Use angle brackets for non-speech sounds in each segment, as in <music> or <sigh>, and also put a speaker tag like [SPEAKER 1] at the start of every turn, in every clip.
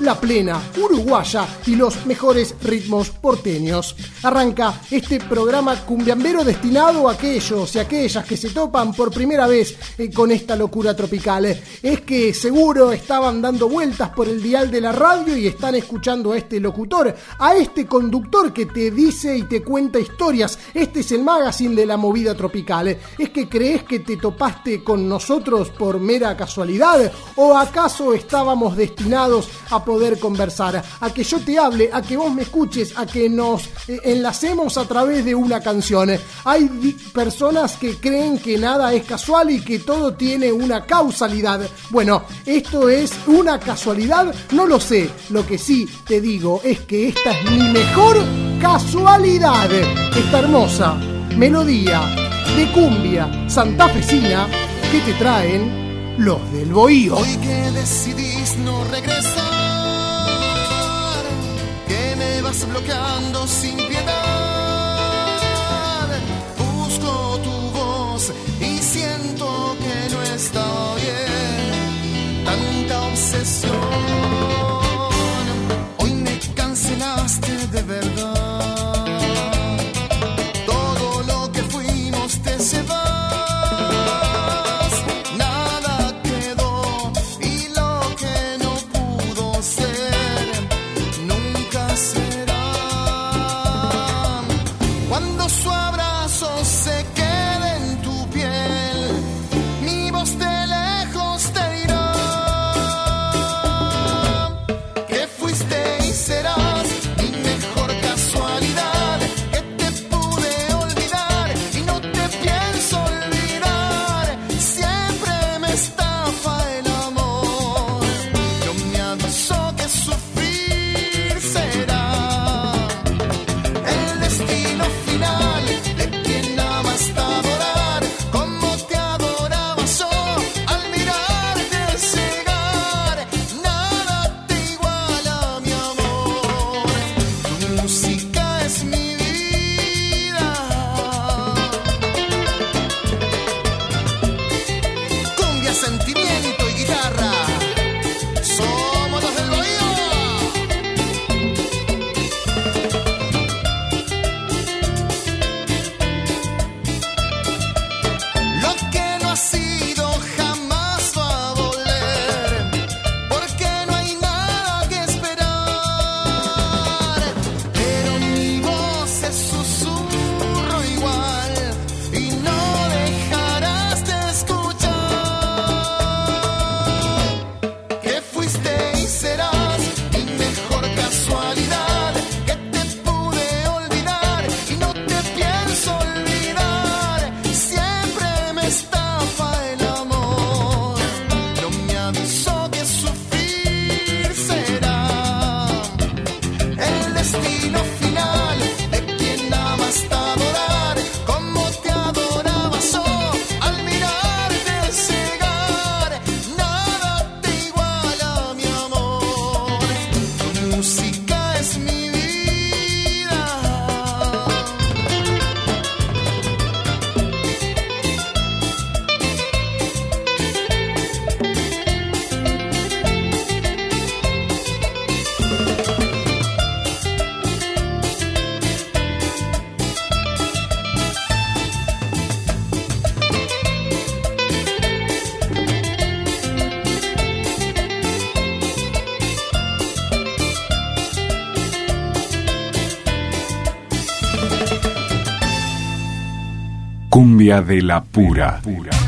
[SPEAKER 1] la plena, uruguaya y los mejores ritmos porteños. Arranca este programa cumbiambero destinado a aquellos y aquellas que se topan por primera vez eh, con esta locura tropical. Es que seguro estaban dando vueltas por el dial de la radio y están escuchando a este locutor, a este conductor que te dice y te cuenta historias. Este es el magazine de la movida tropical. ¿Es que crees que te topaste con nosotros por mera casualidad? ¿O acaso estábamos destinados a poder conversar? A que yo te hable, a que vos me escuches, a que nos eh, enlacemos a través de una canción. Hay personas que creen que nada es casual y que todo tiene una causalidad. Bueno, esto es una casualidad, no lo sé. Lo que sí te digo es que esta es mi mejor casualidad. Esta hermosa melodía de cumbia santafesina que te traen los del Bohío.
[SPEAKER 2] Hoy que decidís no regresar, vas bloqueando sin piedad, busco tu voz y siento que no está bien tanta obsesión. De
[SPEAKER 3] la pura.
[SPEAKER 1] Cristian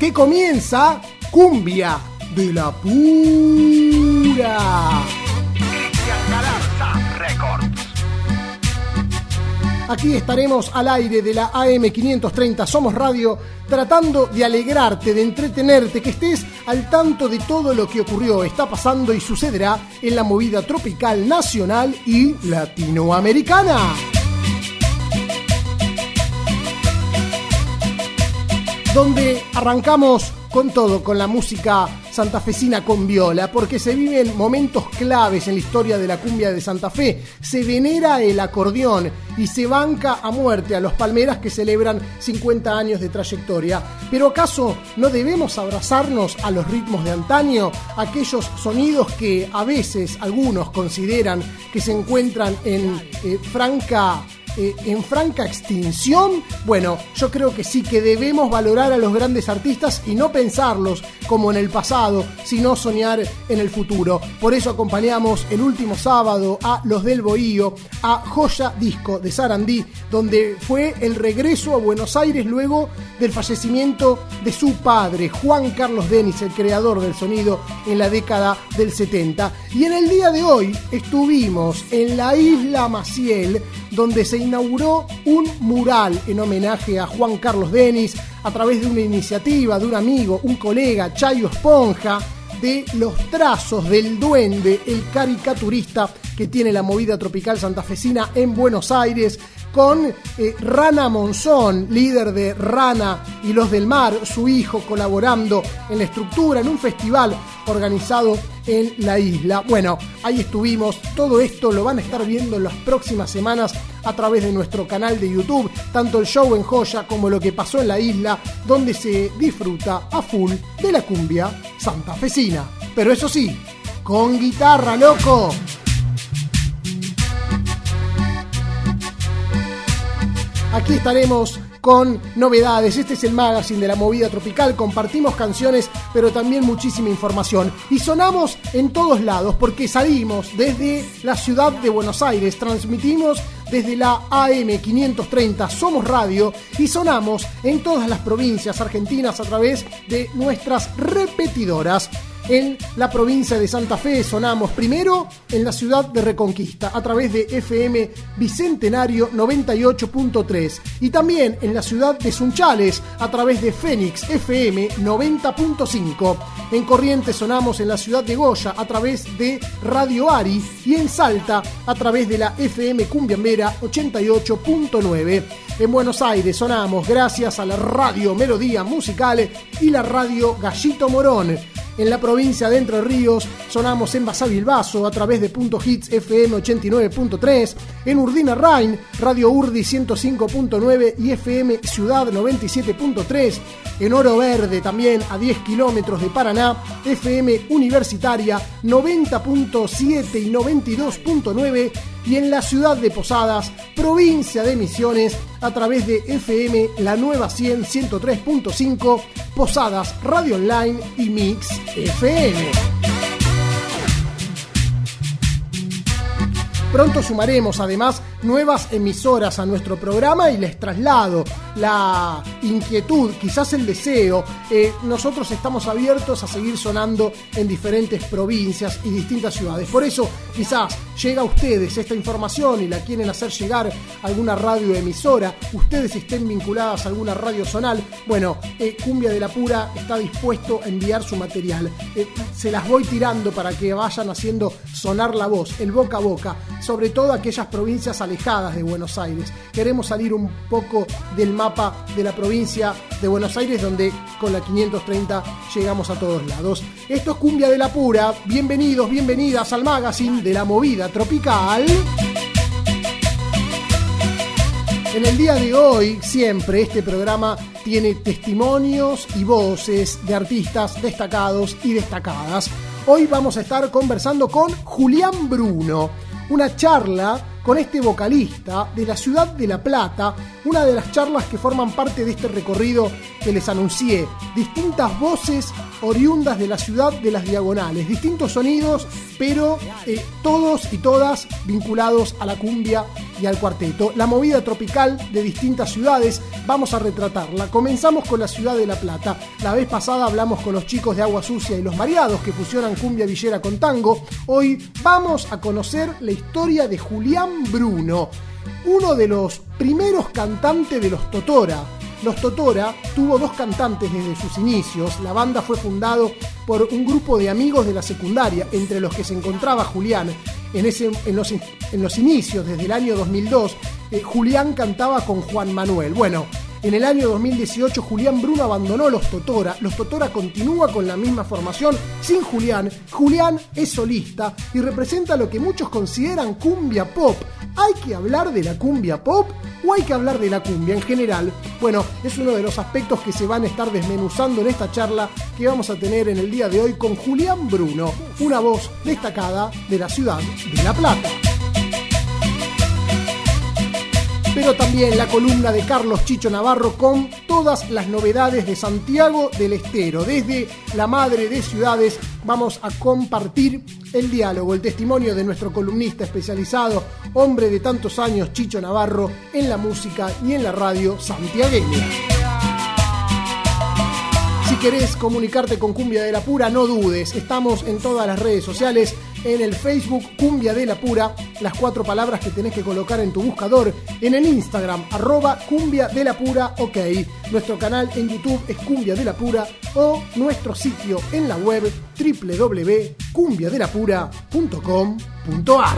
[SPEAKER 1] que comienza Cumbia de la Pura. Aquí estaremos al aire de la AM530 Somos Radio tratando de alegrarte, de entretenerte, que estés al tanto de todo lo que ocurrió, está pasando y sucederá en la movida tropical nacional y latinoamericana. Donde arrancamos con todo, con la música santafesina con viola, porque se viven momentos claves en la historia de la cumbia de Santa Fe. Se venera el acordeón y se banca a muerte a los palmeras que celebran 50 años de trayectoria. Pero ¿acaso no debemos abrazarnos a los ritmos de antaño, aquellos sonidos que a veces algunos consideran que se encuentran en eh, franca eh, en franca extinción? Bueno, yo creo que sí que debemos valorar a los grandes artistas y no pensarlos como en el pasado, sino soñar en el futuro. Por eso acompañamos el último sábado a Los del Bohío, a Joya Disco de Sarandí, donde fue el regreso a Buenos Aires luego del fallecimiento de su padre, Juan Carlos Denis, el creador del sonido en la década del 70. Y en el día de hoy estuvimos en la isla Maciel, donde se inauguró un mural en homenaje a Juan Carlos Denis a través de una iniciativa de un amigo, un colega, Chayo Esponja, de los trazos del duende, el caricaturista que tiene la movida tropical santafesina en Buenos Aires, con eh, Rana Monzón, líder de Rana y los del Mar, su hijo colaborando en la estructura, en un festival organizado en la isla. Bueno, ahí estuvimos, todo esto lo van a estar viendo en las próximas semanas a través de nuestro canal de YouTube, tanto el show en joya como lo que pasó en la isla, donde se disfruta a full de la cumbia santafesina. Pero eso sí, con guitarra, loco. Aquí estaremos con novedades. Este es el magazine de la movida tropical. Compartimos canciones, pero también muchísima información. Y sonamos en todos lados porque salimos desde la ciudad de Buenos Aires, transmitimos desde la AM530 Somos Radio y sonamos en todas las provincias argentinas a través de nuestras repetidoras en la provincia de Santa Fe. Sonamos primero en la ciudad de Reconquista a través de FM Bicentenario 98.3 y también en la ciudad de Sunchales a través de Fénix FM 90.5. En Corrientes sonamos en la ciudad de Goya a través de Radio Ari y en Salta a través de la FM Cumbiambera 88.9. En Buenos Aires sonamos gracias a la Radio Melodía Musical y la Radio Gallito Morón. En la provincia de Entre Ríos sonamos en Basavilbaso a través de Punto Hits FM 89.3, en Urdina Rain, Radio Urdi 105.9 y FM Ciudad 97.3, en Oro Verde también a 10 kilómetros de Paraná, FM Universitaria 90.7 y 92.9 y en la ciudad de Posadas, provincia de Misiones, a través de FM La Nueva 100 103.5, Posadas Radio Online y Mix FM. Pronto sumaremos además nuevas emisoras a nuestro programa y les traslado la inquietud, quizás el deseo. Eh, nosotros estamos abiertos a seguir sonando en diferentes provincias y distintas ciudades. Por eso quizás llega a ustedes esta información y la quieren hacer llegar a alguna radioemisora, ustedes estén vinculadas a alguna radio zonal. Bueno, eh, Cumbia de la Pura está dispuesto a enviar su material. Eh, se las voy tirando para que vayan haciendo sonar la voz, el boca a boca sobre todo aquellas provincias alejadas de Buenos Aires. Queremos salir un poco del mapa de la provincia de Buenos Aires, donde con la 530 llegamos a todos lados. Esto es Cumbia de la Pura. Bienvenidos, bienvenidas al magazine de la movida tropical. En el día de hoy, siempre este programa tiene testimonios y voces de artistas destacados y destacadas. Hoy vamos a estar conversando con Julián Bruno una charla con este vocalista de la ciudad de La Plata, una de las charlas que forman parte de este recorrido que les anuncié. Distintas voces oriundas de la ciudad de las diagonales, distintos sonidos, pero eh, todos y todas vinculados a la cumbia y al cuarteto. La movida tropical de distintas ciudades vamos a retratarla. Comenzamos con la ciudad de La Plata. La vez pasada hablamos con los chicos de Agua Sucia y los Mareados que fusionan cumbia villera con tango. Hoy vamos a conocer la historia de Julián Bruno, uno de los primeros cantantes de los Totora. Los Totora tuvo dos cantantes desde sus inicios. La banda fue fundado por un grupo de amigos de la secundaria, entre los que se encontraba Julián. En, ese, en, los, en los inicios, desde el año 2002, eh, Julián cantaba con Juan Manuel. Bueno, en el año 2018 Julián Bruno abandonó los Totora. Los Totora continúa con la misma formación sin Julián. Julián es solista y representa lo que muchos consideran cumbia pop. ¿Hay que hablar de la cumbia pop o hay que hablar de la cumbia en general? Bueno, es uno de los aspectos que se van a estar desmenuzando en esta charla que vamos a tener en el día de hoy con Julián Bruno, una voz destacada de la ciudad de La Plata pero también la columna de Carlos Chicho Navarro con todas las novedades de Santiago del Estero. Desde la madre de ciudades vamos a compartir el diálogo, el testimonio de nuestro columnista especializado, hombre de tantos años, Chicho Navarro, en la música y en la radio santiagueña. Si querés comunicarte con Cumbia de la Pura, no dudes. Estamos en todas las redes sociales, en el Facebook Cumbia de la Pura, las cuatro palabras que tenés que colocar en tu buscador, en el Instagram arroba Cumbia de la Pura, ok. Nuestro canal en YouTube es Cumbia de la Pura o nuestro sitio en la web www.cumbiadelapura.com.ar.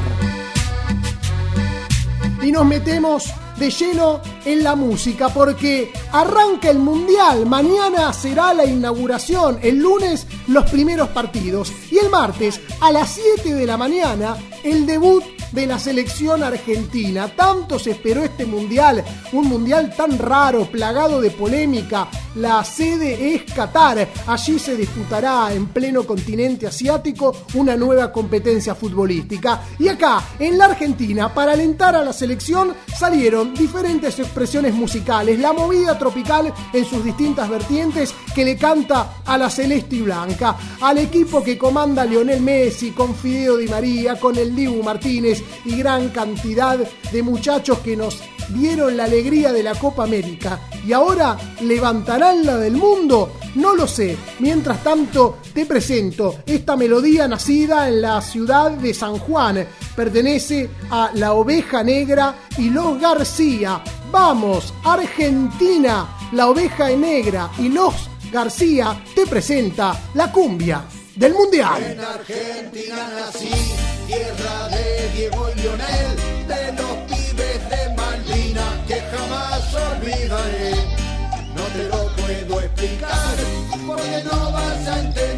[SPEAKER 1] Y nos metemos de lleno en la música porque arranca el mundial, mañana será la inauguración, el lunes los primeros partidos y el martes a las 7 de la mañana el debut de la selección argentina. Tanto se esperó este mundial, un mundial tan raro, plagado de polémica. La sede es Qatar. Allí se disputará en pleno continente asiático una nueva competencia futbolística. Y acá, en la Argentina, para alentar a la selección, salieron diferentes expresiones musicales. La movida tropical en sus distintas vertientes que le canta a la celeste y blanca. Al equipo que comanda Lionel Messi, con Fideo Di María, con el Dibu Martínez y gran cantidad de muchachos que nos dieron la alegría de la Copa América y ahora levantarán la del mundo? No lo sé. Mientras tanto, te presento esta melodía nacida en la ciudad de San Juan. Pertenece a La Oveja Negra y Los García. Vamos, Argentina, La Oveja Negra y Los García te presenta la cumbia del Mundial.
[SPEAKER 2] En Argentina nací, tierra de Diego y Lionel, de los pibes de Malvina que jamás olvidaré. No te lo puedo explicar, porque no vas a entender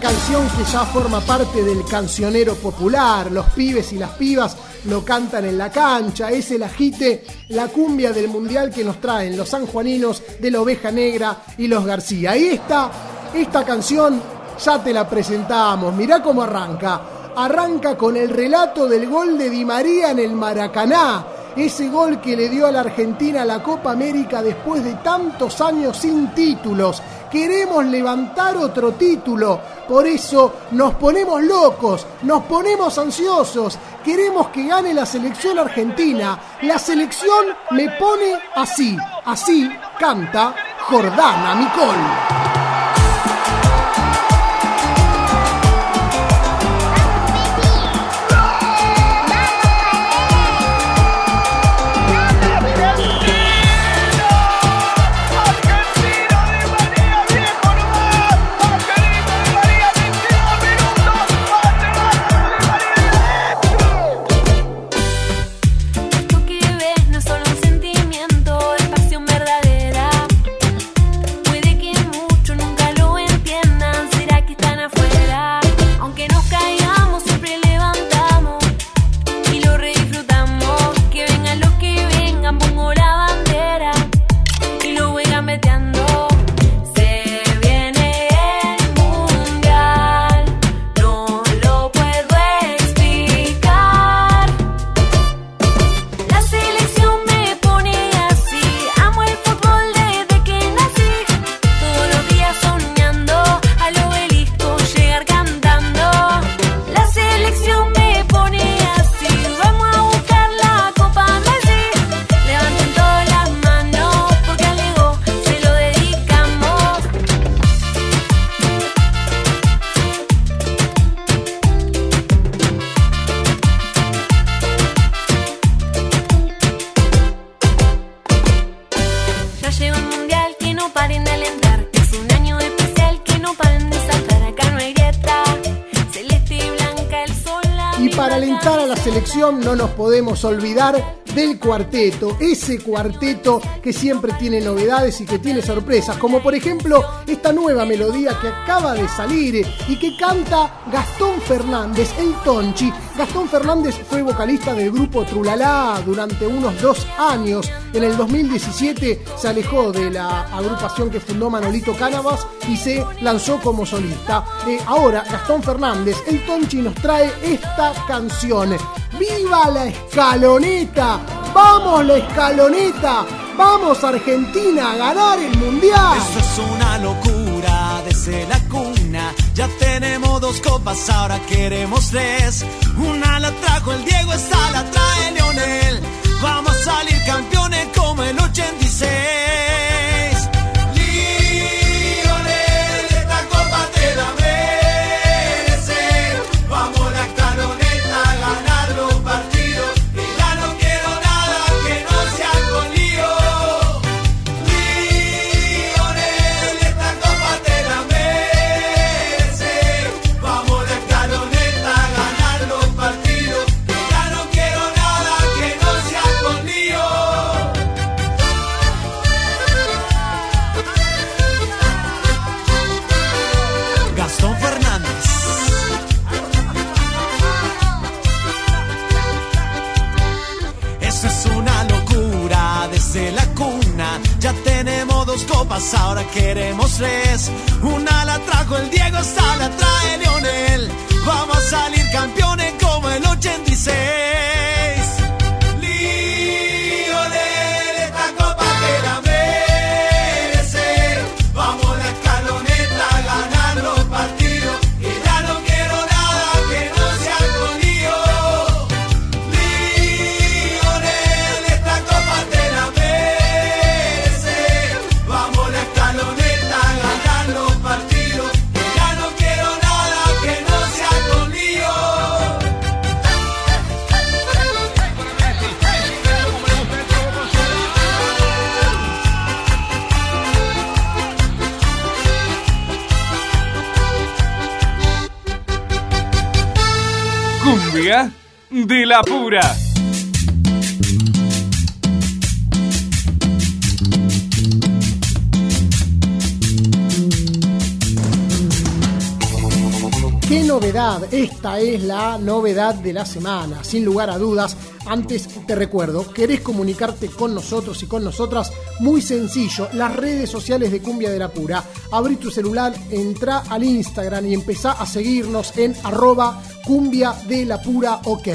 [SPEAKER 1] Canción que ya forma parte del cancionero popular. Los pibes y las pibas lo cantan en la cancha. Es el agite, la cumbia del mundial que nos traen los sanjuaninos de la oveja negra y los García. Y esta, esta canción ya te la presentamos. Mirá cómo arranca. Arranca con el relato del gol de Di María en el Maracaná. Ese gol que le dio a la Argentina la Copa América después de tantos años sin títulos. Queremos levantar otro título. Por eso nos ponemos locos, nos ponemos ansiosos. Queremos que gane la selección argentina. La selección me pone así. Así canta Jordana Micol. Alentar a la selección no nos podemos olvidar del cuarteto, ese cuarteto que siempre tiene novedades y que tiene sorpresas, como por ejemplo esta nueva melodía que acaba de salir y que canta Gastón Fernández, el Tonchi. Gastón Fernández fue vocalista del grupo Trulalá durante unos dos años. En el 2017 se alejó de la agrupación que fundó Manolito Cánavas y se lanzó como solista. Eh, ahora Gastón Fernández, el Tonchi, nos trae esta canción. ¡Viva la escaloneta! ¡Vamos la escaloneta! ¡Vamos Argentina a ganar el mundial!
[SPEAKER 4] Esto es una locura desde la cuna. Ya tenemos dos copas, ahora queremos tres. Una la trajo el Diego, esta la trae Leonel. Vamos a salir campeones como el 86. Tres. Una la trajo el Diego, esta la trae Leonel. Vamos a salir campeones
[SPEAKER 3] de la pura.
[SPEAKER 1] ¡Qué novedad! Esta es la novedad de la semana, sin lugar a dudas. Antes te recuerdo, ¿querés comunicarte con nosotros y con nosotras? Muy sencillo, las redes sociales de Cumbia de la Pura. Abrí tu celular, entra al Instagram y empezá a seguirnos en arroba cumbia de la pura ok.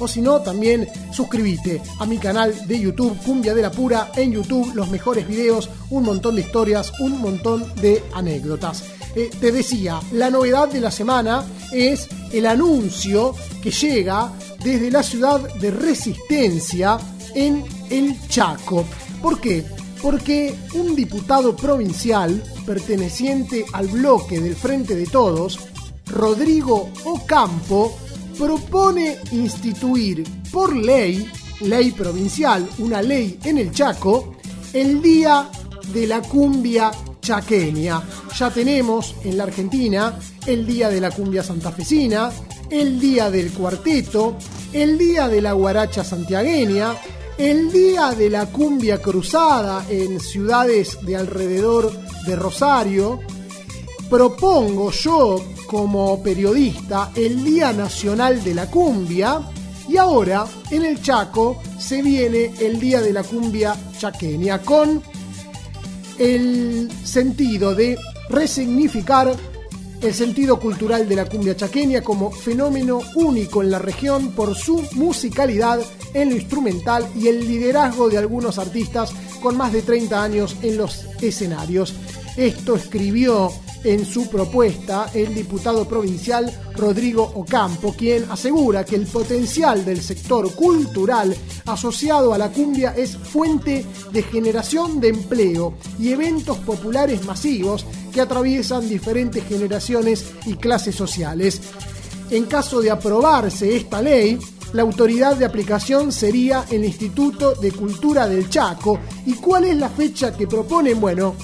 [SPEAKER 1] O si no, también suscríbete a mi canal de YouTube, Cumbia de la Pura, en YouTube, los mejores videos, un montón de historias, un montón de anécdotas. Eh, te decía, la novedad de la semana es el anuncio que llega desde la ciudad de Resistencia en el Chaco. ¿Por qué? Porque un diputado provincial perteneciente al bloque del Frente de Todos, Rodrigo Ocampo, propone instituir por ley, ley provincial, una ley en el Chaco, el Día de la Cumbia Chaqueña. Ya tenemos en la Argentina el Día de la Cumbia Santafesina, el Día del Cuarteto, el Día de la Guaracha Santiagueña, el Día de la Cumbia Cruzada en ciudades de alrededor de Rosario. Propongo yo como periodista el Día Nacional de la Cumbia y ahora en el Chaco se viene el Día de la Cumbia Chaqueña con el sentido de resignificar el sentido cultural de la cumbia chaqueña como fenómeno único en la región por su musicalidad en lo instrumental y el liderazgo de algunos artistas con más de 30 años en los escenarios. Esto escribió en su propuesta el diputado provincial Rodrigo Ocampo, quien asegura que el potencial del sector cultural asociado a la cumbia es fuente de generación de empleo y eventos populares masivos que atraviesan diferentes generaciones y clases sociales. En caso de aprobarse esta ley, la autoridad de aplicación sería el Instituto de Cultura del Chaco. ¿Y cuál es la fecha que proponen? Bueno,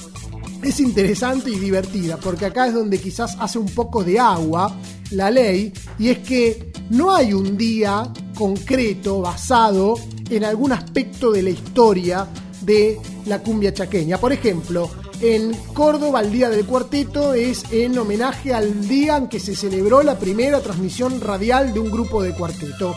[SPEAKER 1] es interesante y divertida, porque acá es donde quizás hace un poco de agua la ley, y es que no hay un día concreto basado en algún aspecto de la historia de la cumbia chaqueña. Por ejemplo, en Córdoba el Día del Cuarteto es en homenaje al día en que se celebró la primera transmisión radial de un grupo de cuarteto.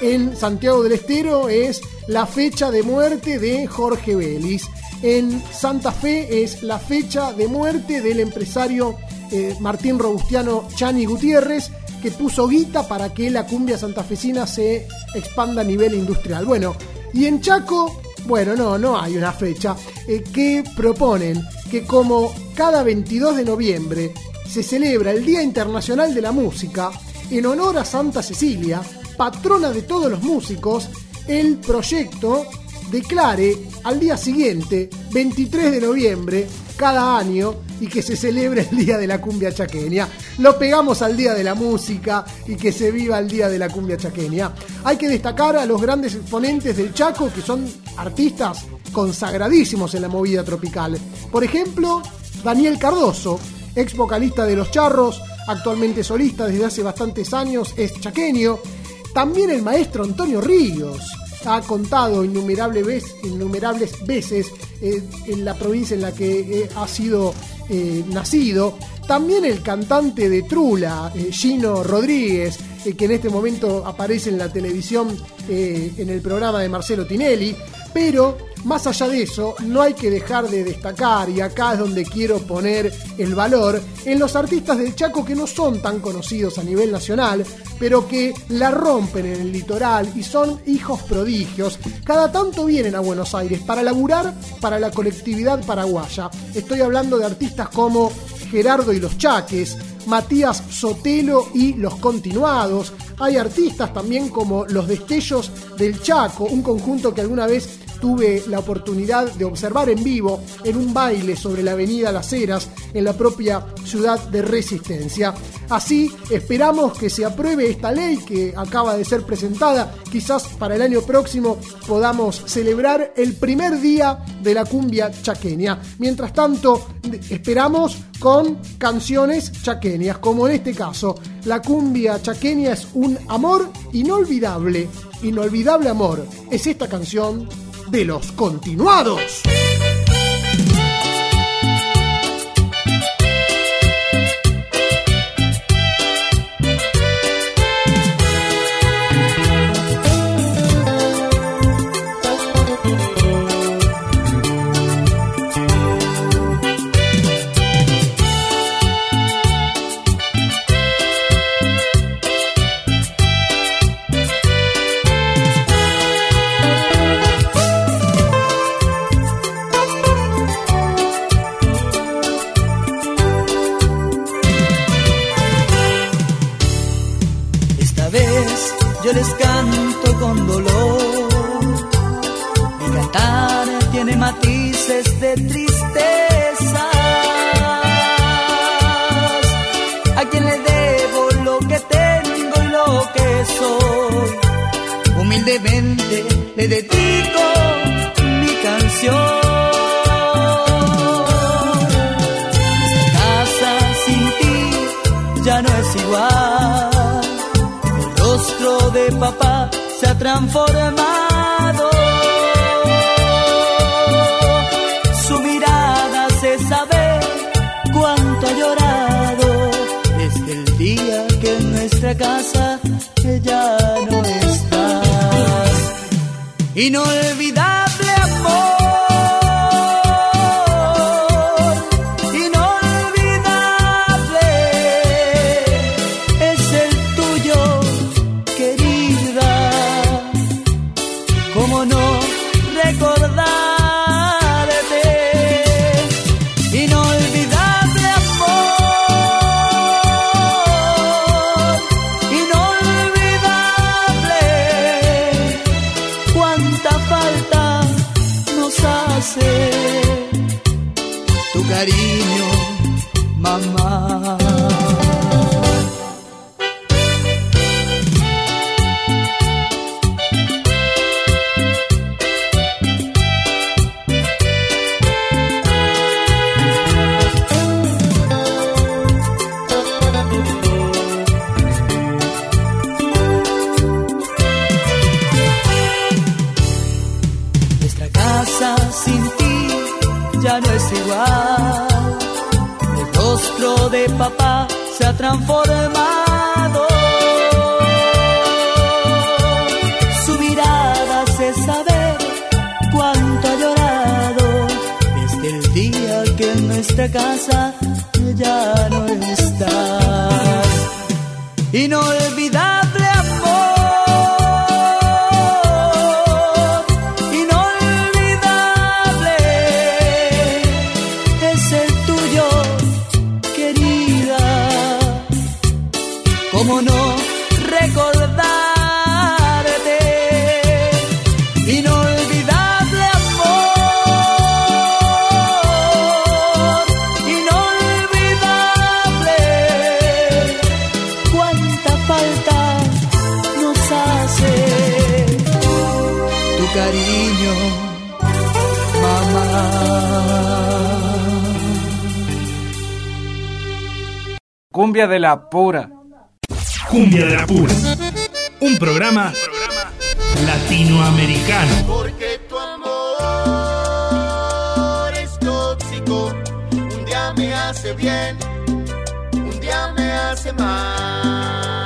[SPEAKER 1] En Santiago del Estero es la fecha de muerte de Jorge Vélez. En Santa Fe es la fecha de muerte del empresario eh, Martín Robustiano Chani Gutiérrez, que puso guita para que la cumbia santafesina se expanda a nivel industrial. Bueno, y en Chaco, bueno, no, no hay una fecha, eh, que proponen que como cada 22 de noviembre se celebra el Día Internacional de la Música, en honor a Santa Cecilia, patrona de todos los músicos, el proyecto declare al día siguiente, 23 de noviembre, cada año, y que se celebre el Día de la Cumbia Chaqueña. Lo pegamos al Día de la Música y que se viva el Día de la Cumbia Chaqueña. Hay que destacar a los grandes exponentes del Chaco, que son artistas consagradísimos en la movida tropical. Por ejemplo, Daniel Cardoso, ex vocalista de Los Charros, actualmente solista desde hace bastantes años, es chaqueño. También el maestro Antonio Ríos ha contado innumerables veces, eh, en la provincia en la que eh, ha sido eh, nacido. También el cantante de Trula, Gino Rodríguez, que en este momento aparece en la televisión en el programa de Marcelo Tinelli. Pero más allá de eso, no hay que dejar de destacar, y acá es donde quiero poner el valor, en los artistas del Chaco que no son tan conocidos a nivel nacional, pero que la rompen en el litoral y son hijos prodigios. Cada tanto vienen a Buenos Aires para laburar para la colectividad paraguaya. Estoy hablando de artistas como Gerardo y los Chaques, Matías Sotelo y los Continuados. Hay artistas también como Los Destellos del Chaco, un conjunto que alguna vez tuve la oportunidad de observar en vivo en un baile sobre la avenida Las Heras en la propia ciudad de Resistencia. Así esperamos que se apruebe esta ley que acaba de ser presentada. Quizás para el año próximo podamos celebrar el primer día de la cumbia chaqueña. Mientras tanto, esperamos con canciones chaqueñas, como en este caso. La cumbia chaqueña es un amor inolvidable. Inolvidable amor. Es esta canción de los continuados.
[SPEAKER 5] Humildemente le dedico mi canción. Casa sin ti ya no es igual el rostro de papá se ha transformado. Su mirada se sabe cuánto ha llorado desde el día que en nuestra casa Inolvidable
[SPEAKER 3] Cumbia de la pura.
[SPEAKER 6] Cumbia de la Pura. Un programa latinoamericano.
[SPEAKER 2] Porque tu amor es tóxico. Un día me hace bien, un día me hace mal.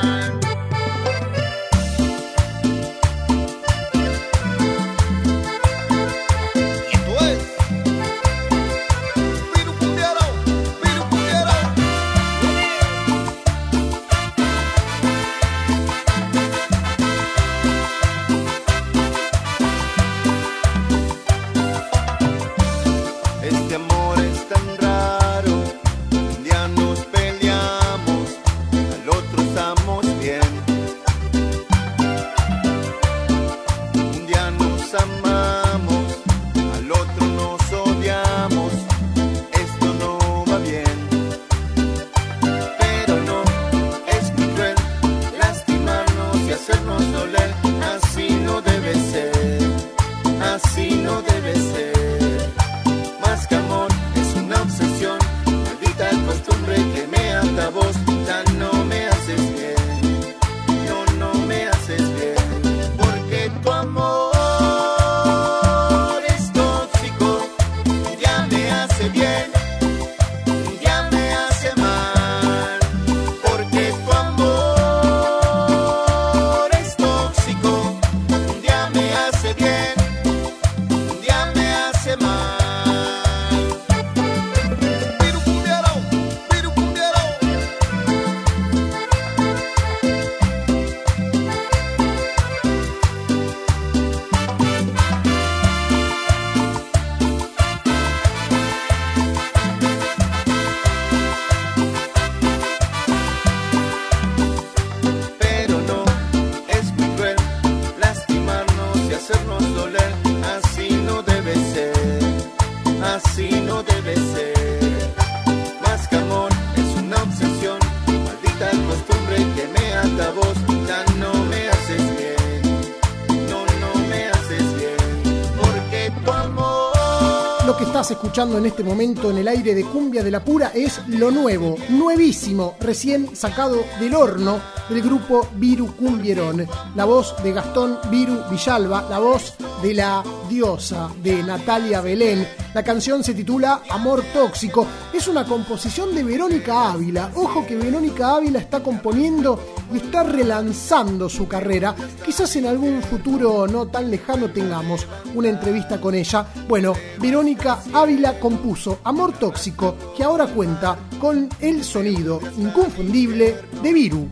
[SPEAKER 1] Escuchando en este momento en el aire de Cumbia de la Pura es lo nuevo, nuevísimo, recién sacado del horno del grupo Viru Cumbierón. La voz de Gastón Viru Villalba, la voz de la diosa de Natalia Belén. La canción se titula Amor Tóxico. Es una composición de Verónica Ávila. Ojo que Verónica Ávila está componiendo y está relanzando su carrera. Quizás en algún futuro no tan lejano tengamos una entrevista con ella. Bueno, Verónica Ávila compuso Amor Tóxico, que ahora cuenta con el sonido inconfundible de Viru.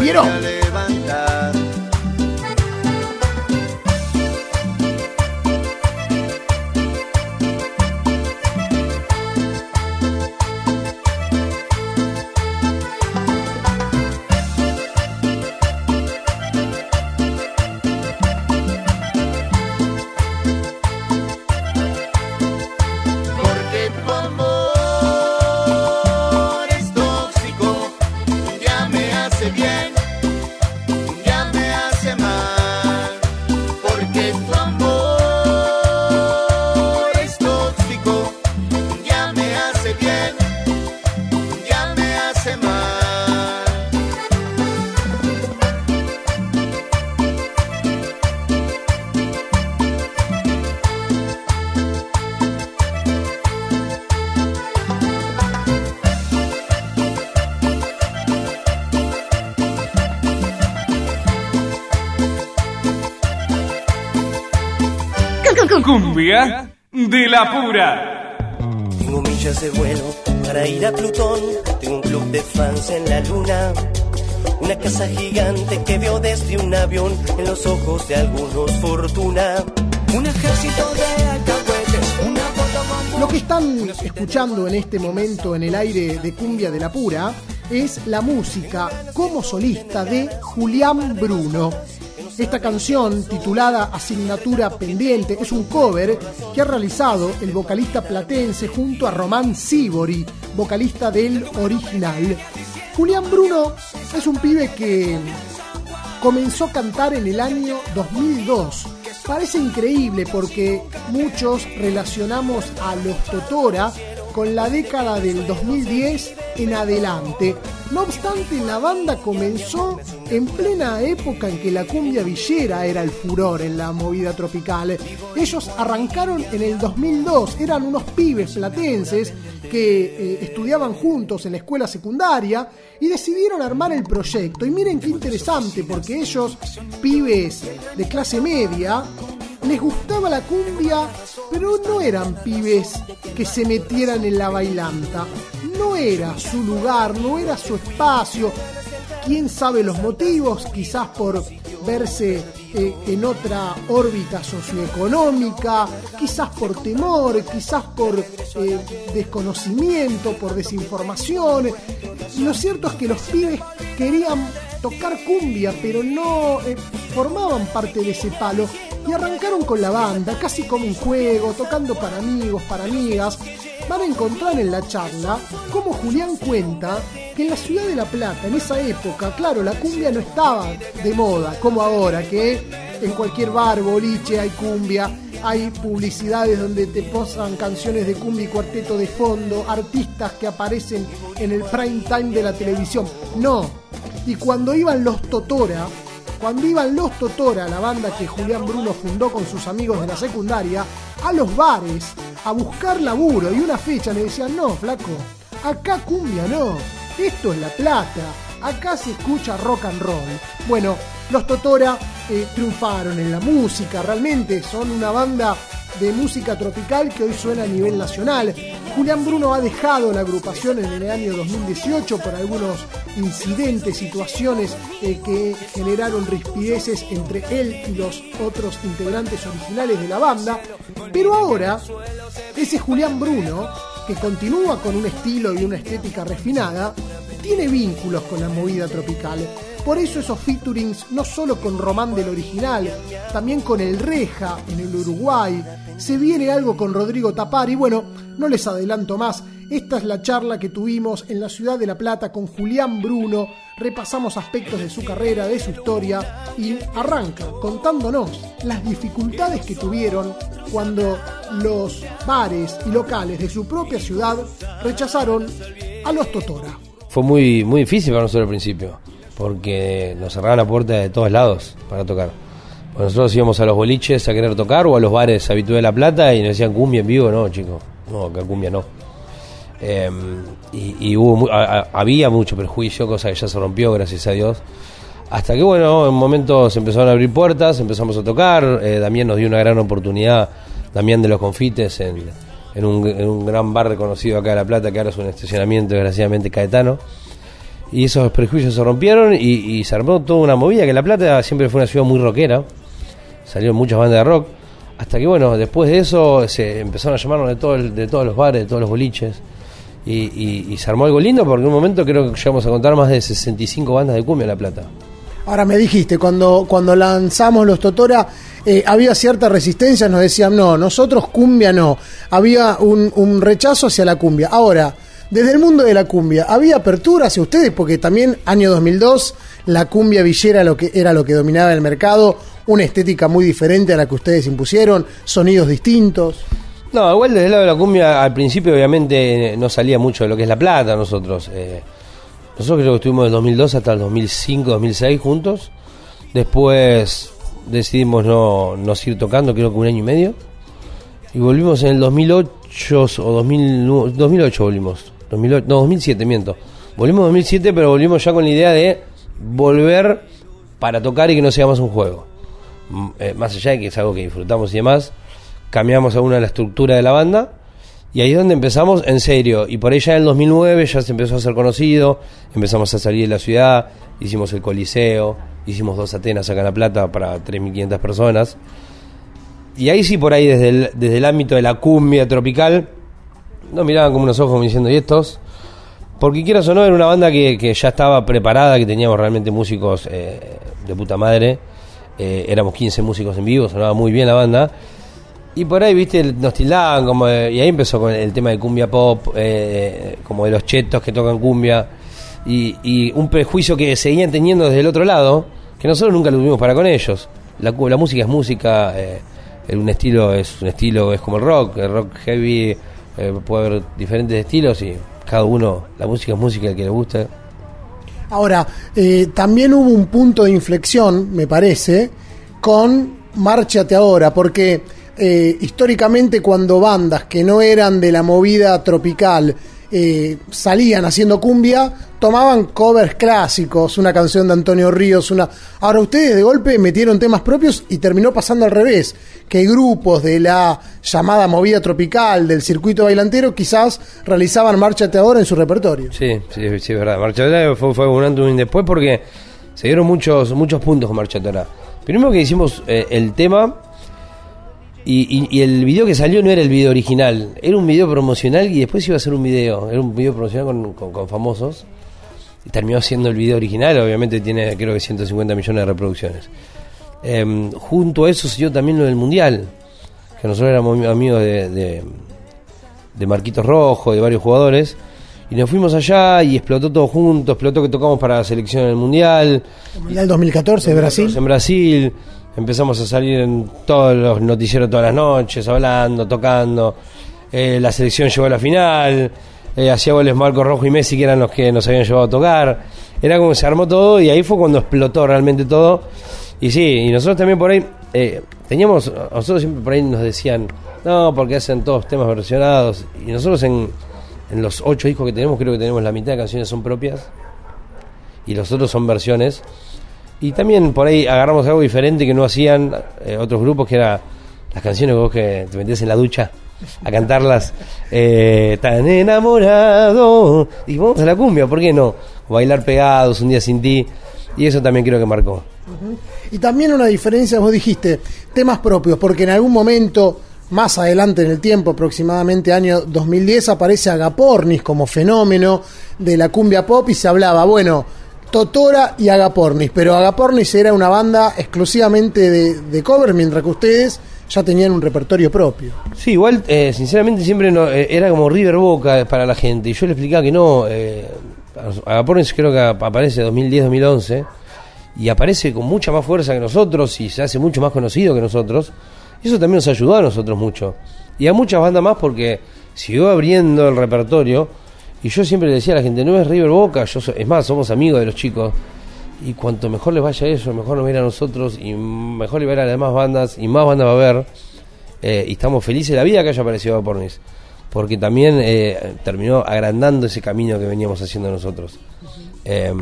[SPEAKER 1] ¿Vieron?
[SPEAKER 3] De la pura.
[SPEAKER 7] Tengo millas de vuelo para ir a Plutón. Tengo un club de fans en la luna. Una casa gigante que veo desde un avión en los ojos de algunos fortuna. Un ejército de alcahuetes, una foto
[SPEAKER 1] Lo que están escuchando en este momento en el aire de Cumbia de la Pura es la música como solista de Julián Bruno. Esta canción, titulada Asignatura Pendiente, es un cover que ha realizado el vocalista platense junto a Román Sibori, vocalista del original. Julián Bruno es un pibe que comenzó a cantar en el año 2002. Parece increíble porque muchos relacionamos a los Totora con la década del 2010 en adelante. No obstante, la banda comenzó en plena época en que la cumbia villera era el furor en la movida tropical. Ellos arrancaron en el 2002, eran unos pibes platenses que eh, estudiaban juntos en la escuela secundaria y decidieron armar el proyecto. Y miren qué interesante, porque ellos, pibes de clase media, les gustaba la cumbia, pero no eran pibes que se metieran en la bailanta. No era su lugar, no era su espacio. Quién sabe los motivos, quizás por verse eh, en otra órbita socioeconómica, quizás por temor, quizás por eh, desconocimiento, por desinformación. Lo cierto es que los pibes querían tocar cumbia, pero no eh, formaban parte de ese palo y arrancaron con la banda, casi como un juego, tocando para amigos, para amigas. Van a encontrar en la charla cómo Julián cuenta que en la ciudad de La Plata, en esa época, claro, la cumbia no estaba de moda, como ahora, que en cualquier bar, boliche hay cumbia, hay publicidades donde te posan canciones de cumbia y cuarteto de fondo, artistas que aparecen en el prime time de la televisión. No. Y cuando iban los Totora, cuando iban los Totora, la banda que Julián Bruno fundó con sus amigos de la secundaria, a los bares a buscar laburo y una fecha le decían, no, flaco, acá cumbia no, esto es La Plata, acá se escucha rock and roll. Bueno, los Totora eh, triunfaron en la música, realmente son una banda de música tropical que hoy suena a nivel nacional. Julián Bruno ha dejado la agrupación en el año 2018 por algunos incidentes, situaciones eh, que generaron rispideces entre él y los otros integrantes originales de la banda. Pero ahora, ese Julián Bruno, que continúa con un estilo y una estética refinada, tiene vínculos con la movida tropical. Por eso esos featurings no solo con Román del original, también con el Reja en el Uruguay. Se viene algo con Rodrigo Tapar y bueno, no les adelanto más. Esta es la charla que tuvimos en la ciudad de La Plata con Julián Bruno. Repasamos aspectos de su carrera, de su historia y arranca contándonos las dificultades que tuvieron cuando los bares y locales de su propia ciudad rechazaron a los Totora.
[SPEAKER 8] Fue muy, muy difícil para nosotros al principio, porque nos cerraban la puerta de todos lados para tocar. Nosotros íbamos a los boliches a querer tocar o a los bares habituales de La Plata y nos decían cumbia en vivo, no, chicos, no, acá cumbia no. Eh, y, hubo a- había mucho prejuicio, cosa que ya se rompió, gracias a Dios. Hasta que, bueno, en momentos se empezaron a abrir puertas, empezamos a tocar. eh, Damián nos dio una gran oportunidad, Damián de los Confites, en, en un, en un gran bar reconocido acá de La Plata, que ahora es un estacionamiento, desgraciadamente, caetano. Y esos prejuicios se rompieron y, se armó toda una movida, que La Plata siempre fue una ciudad muy rockera. Salieron muchas bandas de rock. Hasta que, bueno, después de eso se empezaron a llamarnos de, todo de todos los bares, de todos los boliches. Y, se armó algo lindo porque en un momento creo que llegamos a contar más de 65 bandas de cumbia en La Plata.
[SPEAKER 1] Ahora me dijiste, cuando, cuando lanzamos los Totora, eh, había cierta resistencia, nos decían, no, nosotros cumbia no. Había un rechazo hacia la cumbia. Ahora, desde el mundo de la cumbia, ¿había apertura hacia ustedes? Porque también, año 2002, la cumbia villera lo que, era lo que dominaba el mercado, una estética muy diferente a la que ustedes impusieron, sonidos distintos.
[SPEAKER 8] No, igual desde el lado de la cumbia, al principio obviamente no salía mucho de lo que es La Plata nosotros. eh, nosotros creo que estuvimos del 2002 hasta el 2005, 2006 juntos. Después decidimos no, no seguir tocando, creo que un año y medio. Y volvimos en el 2008 o 2000, 2008 volvimos. 2008, no, 2007, miento. Volvimos en 2007, pero volvimos ya con la idea de volver para tocar y que no sea más un juego. Mm, eh, más allá de que es algo que disfrutamos y demás, cambiamos alguna de la estructura de la banda. Y ahí es donde empezamos en serio. Y por ahí ya en el 2009 ya se empezó a ser conocido, empezamos a salir de la ciudad, hicimos el Coliseo, hicimos dos Atenas acá en La Plata para 3.500 personas. Y ahí sí, por ahí, desde desde el ámbito de la cumbia tropical, nos miraban como unos ojos diciendo, ¿y estos? Porque quieras o no, era una banda que, que ya estaba preparada, que teníamos realmente músicos eh, de puta madre. Eh, éramos 15 músicos en vivo, sonaba muy bien la banda. Y por ahí, viste, nos tildaban, como, de- y ahí empezó con el tema de cumbia pop, eh, como de los chetos que tocan cumbia, y, un prejuicio que seguían teniendo desde el otro lado, que nosotros nunca lo tuvimos para con ellos. La, la música es música, eh, un estilo es un estilo, es como el rock, el rock heavy, eh, puede haber diferentes estilos y cada uno, la música es música, que le guste.
[SPEAKER 1] Ahora, eh, también hubo un punto de inflexión, me parece, con Márchate ahora, porque eh, históricamente cuando bandas que no eran de la movida tropical eh, salían haciendo cumbia, tomaban covers clásicos, una canción de Antonio Ríos, una... Ahora ustedes de golpe metieron temas propios y terminó pasando al revés, que grupos de la llamada movida tropical, del circuito bailantero, quizás realizaban Márchate ahora en su repertorio.
[SPEAKER 8] Sí, sí, sí, es verdad. Marchatora fue, fue un antes después porque se dieron muchos, muchos puntos con Marchatora. Primero que hicimos eh, el tema y, y- el video que salió no era el video original, era un video promocional y después iba a ser un video, era un video promocional con, con- con famosos terminó siendo el video original, obviamente tiene creo que 150 millones de reproducciones. Em, junto a eso dio también lo del Mundial, que nosotros éramos ami- amigos de, de, de Marquitos Rojo, de varios jugadores, y nos fuimos allá y explotó todo junto, explotó que tocamos para la selección en el Mundial,
[SPEAKER 1] El Mundial 2014 de Brasil.
[SPEAKER 8] en Brasil, empezamos a salir en todos los noticieros todas las noches, hablando, tocando. Eh, la selección llegó a la final, eh, hacía goles Marco Rojo y Messi, que eran los que nos habían llevado a tocar. Era como se armó todo y ahí fue cuando explotó realmente todo. Y sí, y nosotros también por ahí eh, teníamos, nosotros siempre por ahí nos decían, no, porque hacen todos temas versionados. Y nosotros en, en los ocho discos que tenemos, creo que tenemos la mitad de canciones son propias y los otros son versiones. Y también por ahí agarramos algo diferente que no hacían eh, otros grupos, que era las canciones que vos que te metías en la ducha a cantarlas. eh, tan enamorado. Y vamos a la cumbia, ¿por qué no? Bailar pegados, un día sin ti. Y eso también creo que marcó.
[SPEAKER 1] Y también una diferencia, vos dijiste, temas propios, porque en algún momento, más adelante en el tiempo, aproximadamente año 2010, aparece Agapornis como fenómeno de la cumbia pop y se hablaba, bueno, Totora y Agapornis, pero Agapornis era una banda exclusivamente de, de cover, mientras que ustedes ya tenían un repertorio propio.
[SPEAKER 8] Sí, igual, eh, sinceramente, siempre no, eh, era como River Boca para la gente. Y yo le explicaba que no. Eh, Agapornis creo que ap- aparece 2010-2011. Y aparece con mucha más fuerza que nosotros y se hace mucho más conocido que nosotros. Eso también nos ayudó a nosotros mucho. Y a muchas bandas más porque siguió abriendo el repertorio. Y yo siempre le decía a la gente, no es River Boca, yo so- es más, somos amigos de los chicos. Y cuanto mejor les vaya a ellos, mejor nos va a ir a nosotros y mejor le va a ir a las demás bandas y más bandas va a haber. Eh, y estamos felices de la vida que haya aparecido Pornis, porque también eh, terminó agrandando ese camino que veníamos haciendo nosotros. Eh,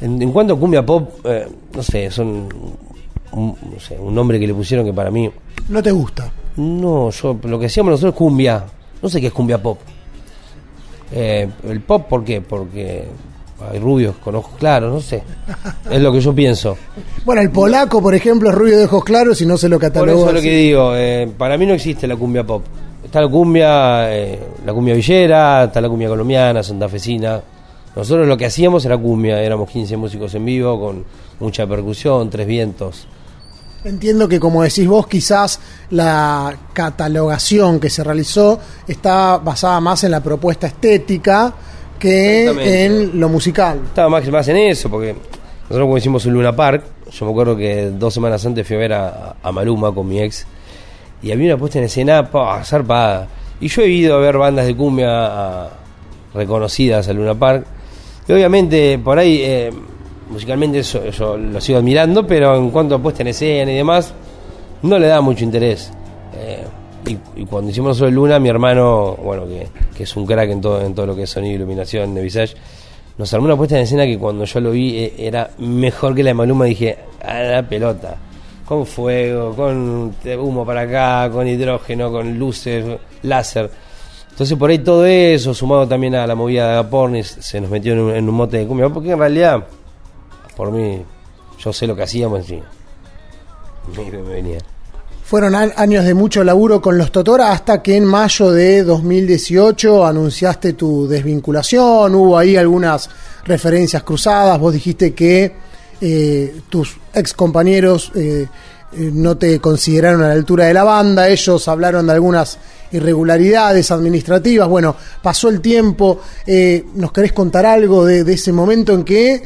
[SPEAKER 8] en, en cuanto a cumbia pop, eh, no sé, son un, no sé, un nombre que le pusieron que para mí,
[SPEAKER 1] ¿No te gusta?
[SPEAKER 8] no, yo lo que hacíamos nosotros es cumbia, no sé qué es cumbia pop. Eh, el pop, ¿por qué? Porque hay rubios con ojos claros, no sé, es lo que yo pienso.
[SPEAKER 1] Bueno, el polaco, por ejemplo, es rubio de ojos claros y no se lo
[SPEAKER 8] Por
[SPEAKER 1] catalogó.
[SPEAKER 8] eso es lo que digo, eh, para mí no existe la cumbia pop. Está la cumbia, eh, la cumbia villera, está la cumbia colombiana, santafesina. Nosotros lo que hacíamos era cumbia, éramos 15 músicos en vivo con mucha percusión, tres vientos.
[SPEAKER 1] Entiendo que, como decís vos, quizás la catalogación que se realizó está basada más en la propuesta estética que en lo musical.
[SPEAKER 8] Estaba más, más en eso, porque nosotros como hicimos un Luna Park, yo me acuerdo que dos semanas antes fui a ver a, a Maluma con mi ex, y había una puesta en escena pa, zarpada. Y yo he ido a ver bandas de cumbia a- reconocidas al Luna Park, y obviamente por ahí eh, musicalmente eso, yo lo sigo admirando, pero en cuanto a puesta en escena y demás, no le da mucho interés. Eh, y, y cuando hicimos nosotros Luna, mi hermano, bueno, que, que es un crack en todo, en todo lo que es sonido, iluminación de Visage, nos armó una puesta en escena que cuando yo lo vi eh, era mejor que la de Maluma. Dije, a la pelota. con fuego, con humo para acá, con hidrógeno, con luces, láser. Entonces por ahí todo eso, sumado también a la movida de Agapornis, se nos metió en un, en mote de cumbia. Porque en realidad, por mí, yo sé lo que hacíamos y me, <laughs> me venía.
[SPEAKER 1] Fueron años de mucho laburo con los Totora hasta que en mayo de 2018 anunciaste tu desvinculación, hubo ahí algunas referencias cruzadas, vos dijiste que eh, tus ex compañeros eh, eh, no te consideraron a la altura de la banda, ellos hablaron de algunas irregularidades administrativas, bueno, pasó el tiempo, eh, ¿nos querés contar algo de, de ese momento en que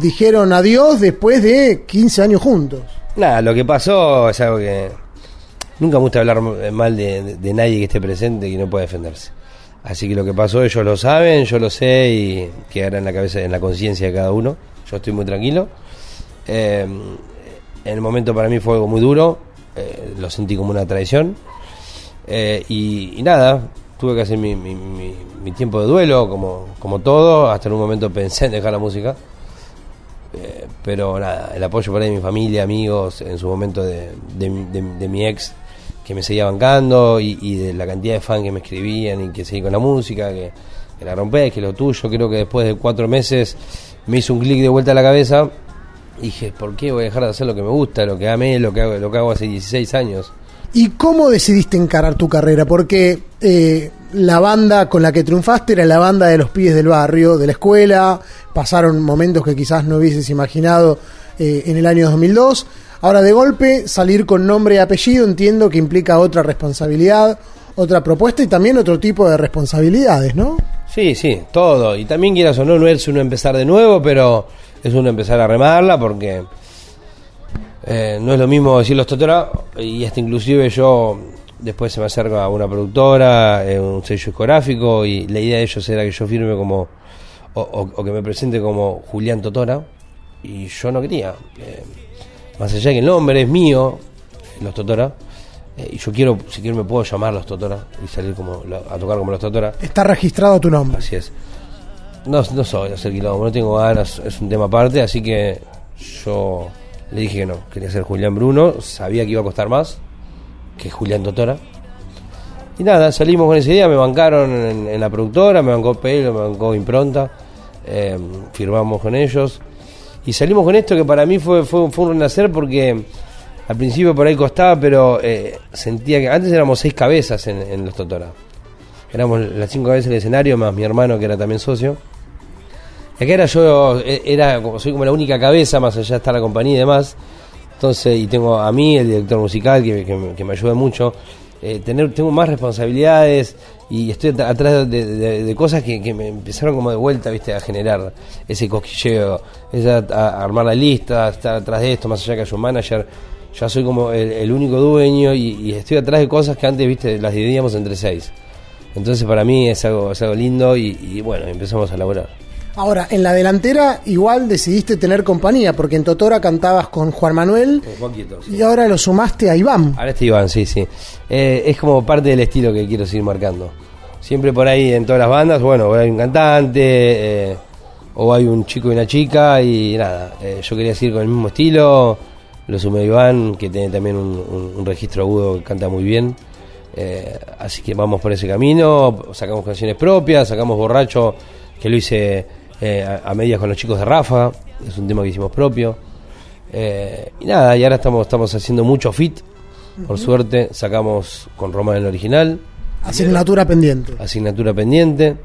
[SPEAKER 1] dijeron adiós después de 15 años juntos?
[SPEAKER 8] Nada, lo que pasó es algo que nunca me gusta hablar mal de, nadie que esté presente y no pueda defenderse. Así que lo que pasó ellos lo saben, yo lo sé y quedará en la cabeza, en la conciencia de cada uno. Yo estoy muy tranquilo. Eh, en el momento para mí fue algo muy duro, eh, lo sentí como una traición. Eh, y, nada, tuve que hacer mi, mi- tiempo de duelo, como, como todo. Hasta en un momento pensé en dejar la música. Eh, pero nada, el apoyo por ahí de mi familia, amigos, en su momento de, de de- de mi ex que me seguía bancando y, de la cantidad de fans que me escribían y que seguí con la música, que, la rompés, que lo tuyo. Creo que después de cuatro meses me hizo un clic de vuelta a la cabeza y dije, ¿por qué voy a dejar de hacer lo que me gusta, lo que amé, lo que hago, lo que hago hace 16 años?
[SPEAKER 1] ¿Y cómo decidiste encarar tu carrera? Porque eh, la banda con la que triunfaste era la banda de los pibes del barrio, de la escuela, pasaron momentos que quizás no hubieses imaginado eh, en el año 2002. Ahora de golpe salir con nombre y apellido entiendo que implica otra responsabilidad, otra propuesta y también otro tipo de responsabilidades, ¿no?
[SPEAKER 8] Sí, sí, todo. Y también quieras o no, no es uno empezar de nuevo, pero es uno empezar a remarla porque eh, no es lo mismo decir los Totora y hasta inclusive yo después se me acerca una productora, eh, un sello discográfico y la idea de ellos era que yo firme como o, o- o que me presente como Julián Totora y yo no quería. Eh, más allá de que el nombre es mío, los Totora, eh, y yo quiero, si quiero me puedo llamar los Totora y salir como a tocar como los Totora.
[SPEAKER 1] Está registrado tu nombre.
[SPEAKER 8] Así es. No, no soy hacer quilombo, no tengo ganas, es un tema aparte, así que yo le dije que no, quería ser Julián Bruno, sabía que iba a costar más que Julián Totora. Y nada, salimos con esa idea, me bancaron en, en la productora, me bancó Pelo, me bancó Impronta, eh, firmamos con ellos y salimos con esto que para mí fue, fue, fue un renacer porque al principio por ahí costaba, pero eh, sentía que antes éramos seis cabezas en, en los Totora. Éramos las cinco cabezas del escenario, más mi hermano que era también socio. Y acá era yo, eh, era soy como la única cabeza, más allá estar la compañía y demás. Entonces, y tengo a mí, el director musical, que me ayuda mucho. Eh, tener, tengo más responsabilidades y estoy at- atrás de, cosas que, que me empezaron como de vuelta, viste, a generar ese cosquilleo, esa, a, armar la lista, estar atrás de esto, más allá que haya un manager. Ya soy como el, único dueño y, estoy atrás de cosas que antes, viste, las dividíamos entre seis. Entonces para mí es algo, es algo lindo y, bueno, empezamos a elaborar.
[SPEAKER 1] Ahora, en la delantera igual decidiste tener compañía, porque en Totora cantabas con Juan Manuel y ahora lo sumaste a Iván.
[SPEAKER 8] Ahora este Iván, sí, sí. Eh, es como parte del estilo que quiero seguir marcando. Siempre por ahí en todas las bandas, bueno, hay un cantante, eh, o hay un chico y una chica, y nada. eh, yo quería seguir con el mismo estilo. Lo sumé a Iván, que tiene también un, un- un registro agudo que canta muy bien. Eh, así que vamos por ese camino. Sacamos canciones propias, sacamos Borracho, que lo hice eh, a, a medias con los chicos de Rafa. Es un tema que hicimos propio. Eh, y nada, y ahora estamos, estamos haciendo mucho fit. Por suerte, sacamos con Román el original.
[SPEAKER 1] Asignatura pendiente.
[SPEAKER 8] Asignatura pendiente.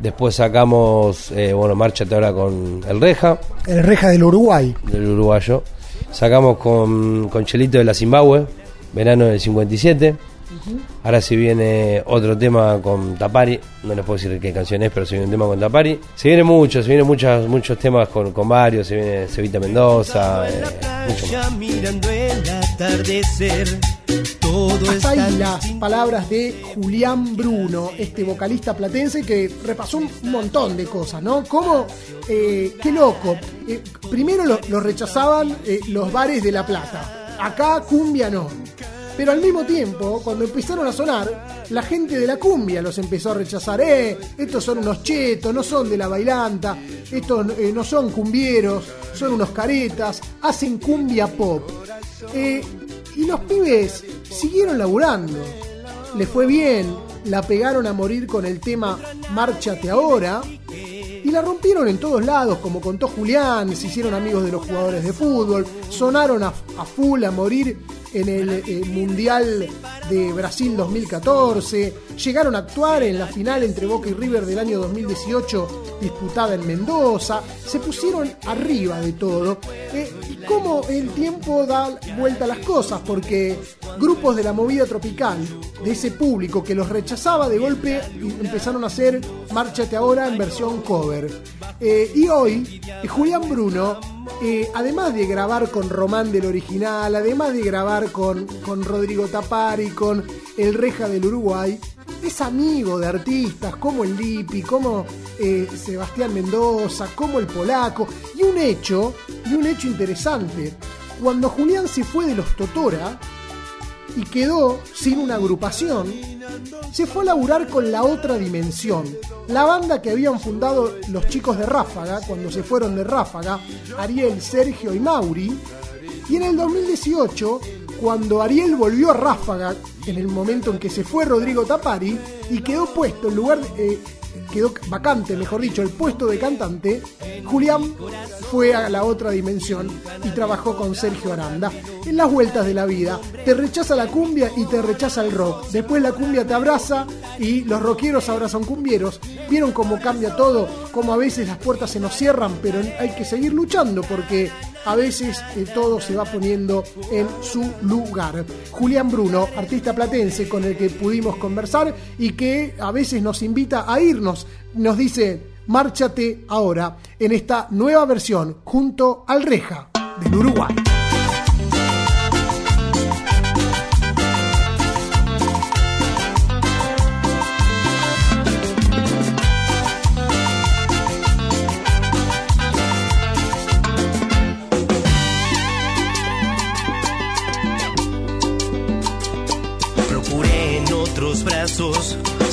[SPEAKER 8] Después sacamos, eh, bueno, Márchate ahora con el Reja,
[SPEAKER 1] El Reja del Uruguay.
[SPEAKER 8] del uruguayo. Sacamos con, con Chelito de la Zimbabue, verano del 57. Ahora se viene otro tema con Tapari, no les puedo decir qué canción es, pero se viene un tema con Tapari. Se viene mucho, se vienen muchas, muchos temas con, con varios, se viene Cevita Mendoza, eh, mucho más.
[SPEAKER 9] Ya mirando el atardecer, todo
[SPEAKER 1] Hasta
[SPEAKER 9] está
[SPEAKER 1] ahí las palabras de Julián Bruno, este vocalista platense que repasó un montón de cosas, ¿no? Como, eh, qué loco. Eh, primero lo, lo rechazaban eh, los bares de La Plata. Acá cumbia no. Pero al mismo tiempo, cuando empezaron a sonar, la gente de la cumbia los empezó a rechazar. Eh, estos son unos chetos, no son de la bailanta, estos eh, no son cumbieros, son unos caretas, hacen cumbia pop. Eh, y los pibes siguieron laburando. Le fue bien, la pegaron a morir con el tema Márchate ahora. Y la rompieron en todos lados, como contó Julián, se hicieron amigos de los jugadores de fútbol, sonaron a, a full a morir en el eh, Mundial de Brasil 2014, llegaron a actuar en la final entre Boca y River del año 2018 disputada en Mendoza, se pusieron arriba de todo. Eh, y cómo el tiempo da vuelta a las cosas, porque grupos de la movida tropical, de ese público que los rechazaba de golpe, empezaron a hacer Márchate ahora en versión cover. Eh, y hoy, eh, Julián Bruno, además de grabar con Román del original, además de grabar con, con Rodrigo Tapari, con El Reja del Uruguay, es amigo de artistas como el Lipi, como eh, Sebastián Mendoza, como el Polaco, y un hecho, y un hecho interesante, cuando Julián se fue de los Totora y quedó sin una agrupación, se fue a laburar con la otra dimensión, la banda que habían fundado los chicos de Ráfaga, cuando se fueron de Ráfaga, Ariel, Sergio y Mauri, y en el 2018 cuando Ariel volvió a Ráfaga, en el momento en que se fue Rodrigo Tapari, y quedó puesto en lugar, eh, quedó vacante, mejor dicho, el puesto de cantante, Julián fue a la otra dimensión y trabajó con Sergio Aranda. En las vueltas de la vida, te rechaza la cumbia y te rechaza el rock. Después la cumbia te abraza y los rockeros ahora son cumbieros. ¿Vieron cómo cambia todo? Cómo a veces las puertas se nos cierran, pero hay que seguir luchando porque a veces eh, todo se va poniendo en su lugar. Julián Bruno, artista platense con el que pudimos conversar y que a veces nos invita a irnos, nos dice, márchate ahora en esta nueva versión junto al Reja del Uruguay.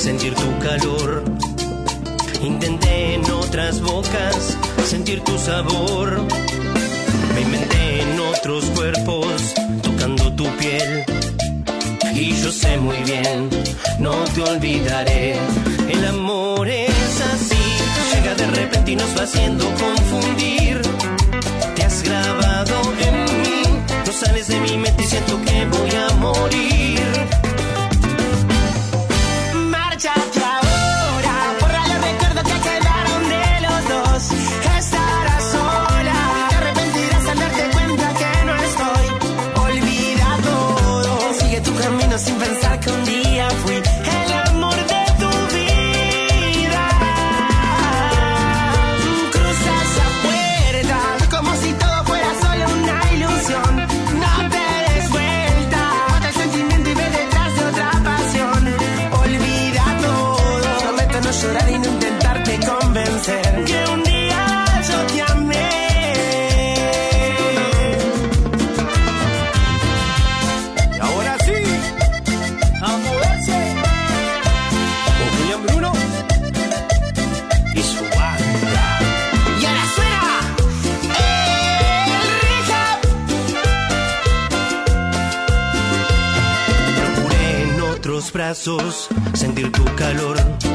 [SPEAKER 7] Sentir tu calor. Tu sabor. Me inventé en otros cuerpos tocando tu piel. Y yo sé muy bien, no te olvidaré. El amor es así, llega de repente y nos va haciendo confundir. Te has grabado en mí, no sales de mi mente y siento que voy a morir. Brazos sentir tu calor.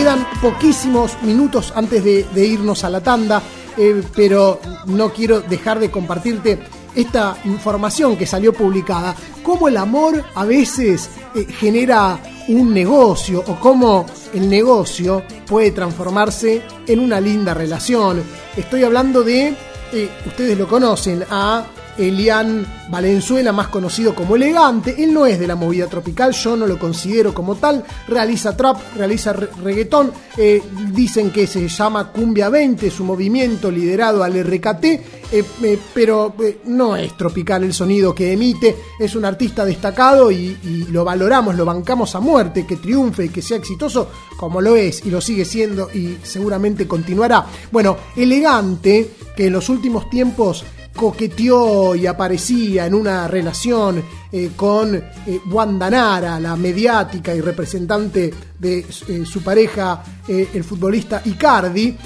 [SPEAKER 1] Quedan poquísimos minutos antes de, irnos a la tanda, eh, pero no quiero dejar de compartirte esta información que salió publicada, cómo el amor a veces eh, genera un negocio o cómo el negocio puede transformarse en una linda relación. Estoy hablando de, eh, ustedes lo conocen, a Elian Valenzuela, más conocido como Elegante. Él no es de la movida tropical, yo no lo considero como tal. Realiza trap, realiza re- reggaetón. eh, dicen que se llama Cumbia 20, su movimiento liderado al RKT, eh, eh, pero no es tropical el sonido que emite. Es un artista destacado y lo valoramos, lo bancamos a muerte, que triunfe y que sea exitoso como lo es y lo sigue siendo y seguramente continuará. Bueno, Elegante, que en los últimos tiempos coqueteó y aparecía en una relación eh, con eh, Wanda Nara, la mediática y representante de eh, su pareja, eh, el futbolista Icardi.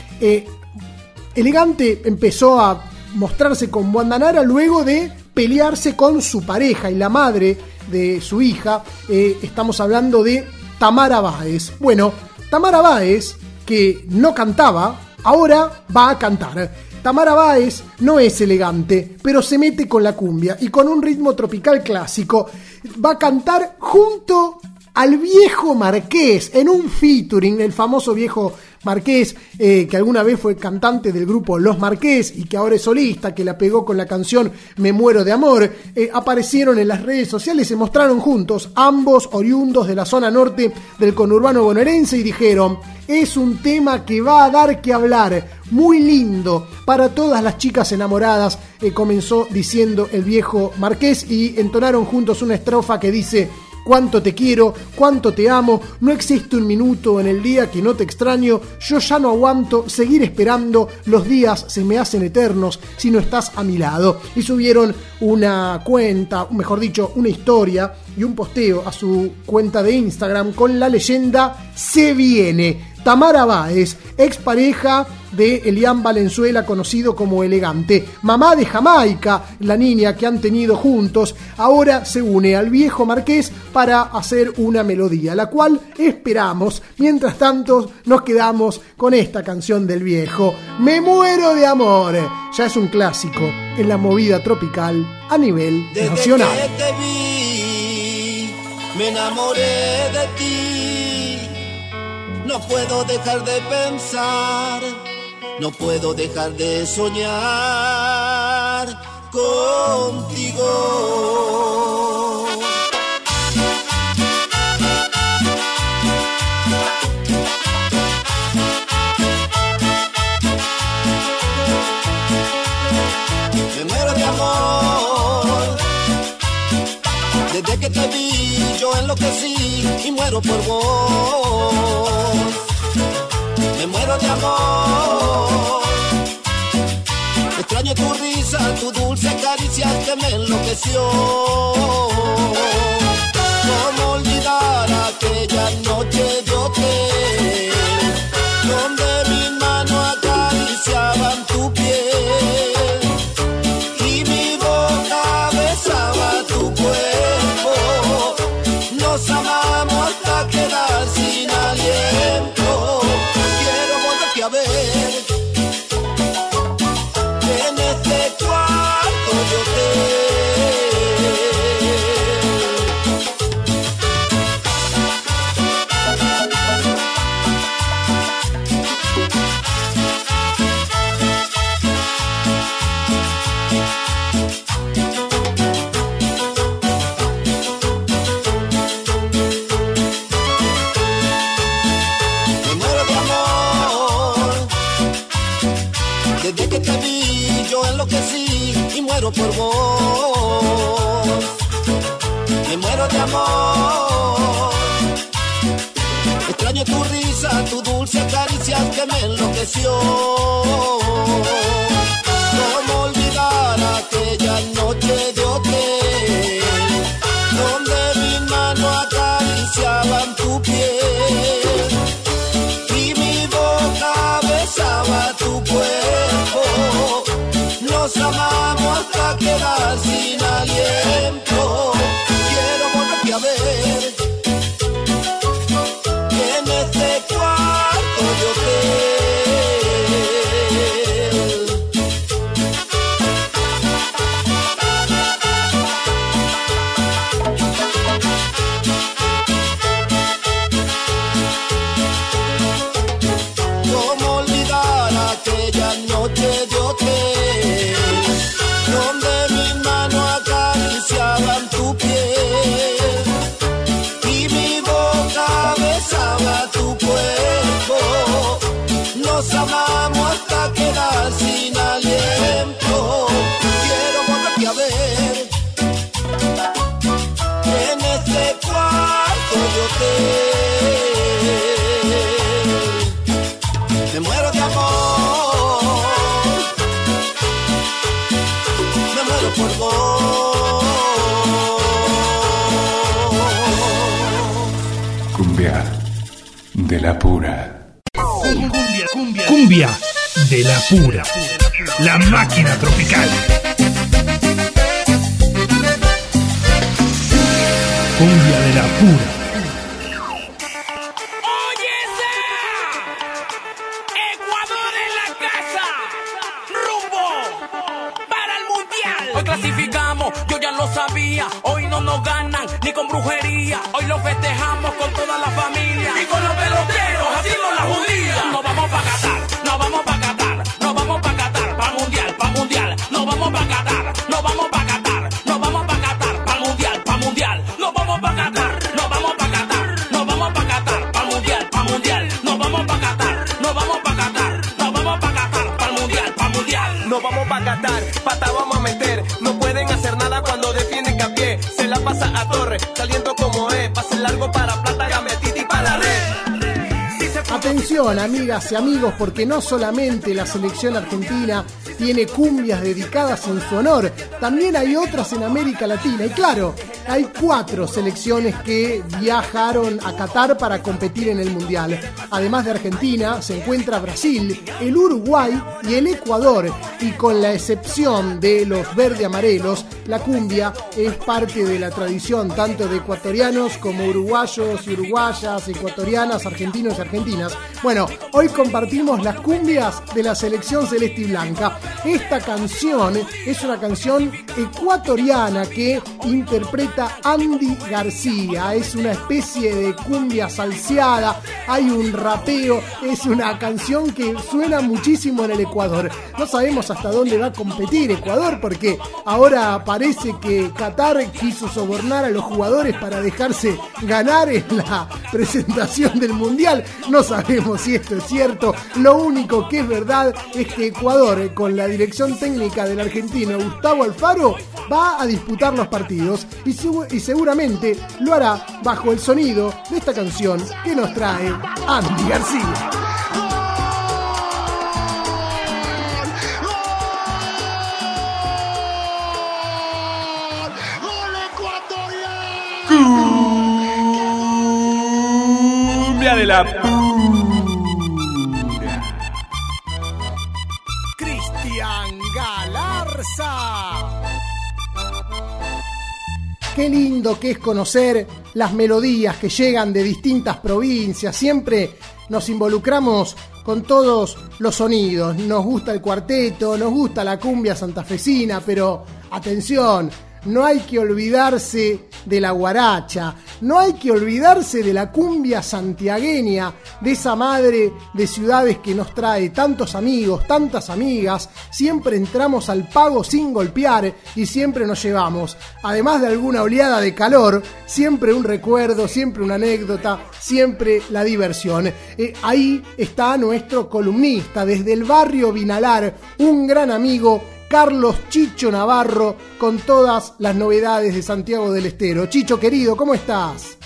[SPEAKER 1] Elegante empezó a mostrarse con Wanda Nara luego de pelearse con su pareja y la madre de su hija. Estamos hablando de Tamara Báez. Bueno, Tamara Báez, que no cantaba, ahora va a cantar. Tamara Báez no es elegante, pero se mete con la cumbia y con un ritmo tropical clásico. Va a cantar junto al viejo Marqués en un featuring, el famoso viejo Marqués, eh, que alguna vez fue cantante del grupo Los Marqués y que ahora es solista, que la pegó con la canción Me muero de amor, eh, aparecieron en las redes sociales, se mostraron juntos, ambos oriundos de la zona norte del conurbano bonaerense y dijeron, es un tema que va a dar que hablar, muy lindo para todas las chicas enamoradas, eh, comenzó diciendo el viejo Marqués y entonaron juntos una estrofa que dice, cuánto te quiero, cuánto te amo, no existe un minuto en el día que no te extraño, yo ya no aguanto seguir esperando, los días se me hacen eternos si no estás a mi lado. Y subieron una cuenta, mejor dicho, una historia y un posteo a su cuenta de Instagram con la leyenda Se viene. Tamara Báez, expareja de Elian Valenzuela, conocido como Elegante, mamá de Jamaica, la niña que han tenido juntos, ahora se une al viejo Marqués para hacer una melodía, la cual esperamos. Mientras tanto, nos quedamos con esta canción del viejo, Me muero de amor. Ya es un clásico en la movida tropical a nivel
[SPEAKER 10] Desde
[SPEAKER 1] nacional.
[SPEAKER 10] que te vi, me enamoré de ti. No puedo dejar de pensar, no puedo dejar de soñar contigo. Me muero de amor. Desde que te vi, enloquecí y muero por vos. Me muero de amor. Extraño tu risa, tu dulce caricia que me enloqueció. ¿Cómo olvidar aquella noche de hotel muero por vos. Me muero de amor. Extraño tu risa, tu dulce caricia que me enloqueció. ¿Cómo olvidar aquella noche de hotel donde mis manos acariciaban tu piel y mi boca besaba tu cuerpo? Nos amamos hasta quedar sin aliento. Quiero volverte a ver
[SPEAKER 3] la pura.
[SPEAKER 6] Cumbia, cumbia, cumbia de la pura. La máquina tropical. Cumbia de la pura.
[SPEAKER 1] Atención, amigas y amigos, porque no solamente la selección argentina tiene cumbias dedicadas en su honor, también hay otras en América Latina. Y claro, hay cuatro selecciones que viajaron a Qatar para competir en el Mundial. Además de Argentina, se encuentra Brasil, el Uruguay y el Ecuador. Y con la excepción de los verde-amarelos, la cumbia es parte de la tradición tanto de ecuatorianos como uruguayos y uruguayas, ecuatorianas, argentinos y argentinas. Bueno, hoy compartimos las cumbias de la selección celeste y blanca. Esta canción es una canción ecuatoriana que interpreta Andy García. Es una especie de cumbia salseada, hay un rapeo, es una canción que suena muchísimo en el Ecuador. No sabemos hasta dónde va a competir Ecuador porque ahora parece que Qatar quiso sobornar a los jugadores para dejarse ganar en la presentación del Mundial. No sabemos si esto es cierto. Lo único que es verdad es que Ecuador, eh, con la dirección técnica del argentino Gustavo Alfaro, va a disputar los partidos y, seguramente lo hará bajo el sonido de esta canción que nos trae Andy García.
[SPEAKER 3] La pura.
[SPEAKER 1] Cristian Galarza. Qué lindo que es conocer las melodías que llegan de distintas provincias. Siempre nos involucramos con todos los sonidos. Nos gusta el cuarteto, nos gusta la cumbia santafesina, pero atención, no hay que olvidarse de la guaracha, no hay que olvidarse de la cumbia santiagueña, de esa madre de ciudades que nos trae tantos amigos, tantas amigas, siempre entramos al pago sin golpear y siempre nos llevamos, además de alguna oleada de calor, siempre un recuerdo, siempre una anécdota, siempre la diversión. Eh, ahí está nuestro columnista desde el barrio Vinalar, un gran amigo Carlos Chicho Navarro con todas las novedades de Santiago del Estero. Chicho querido, ¿cómo estás?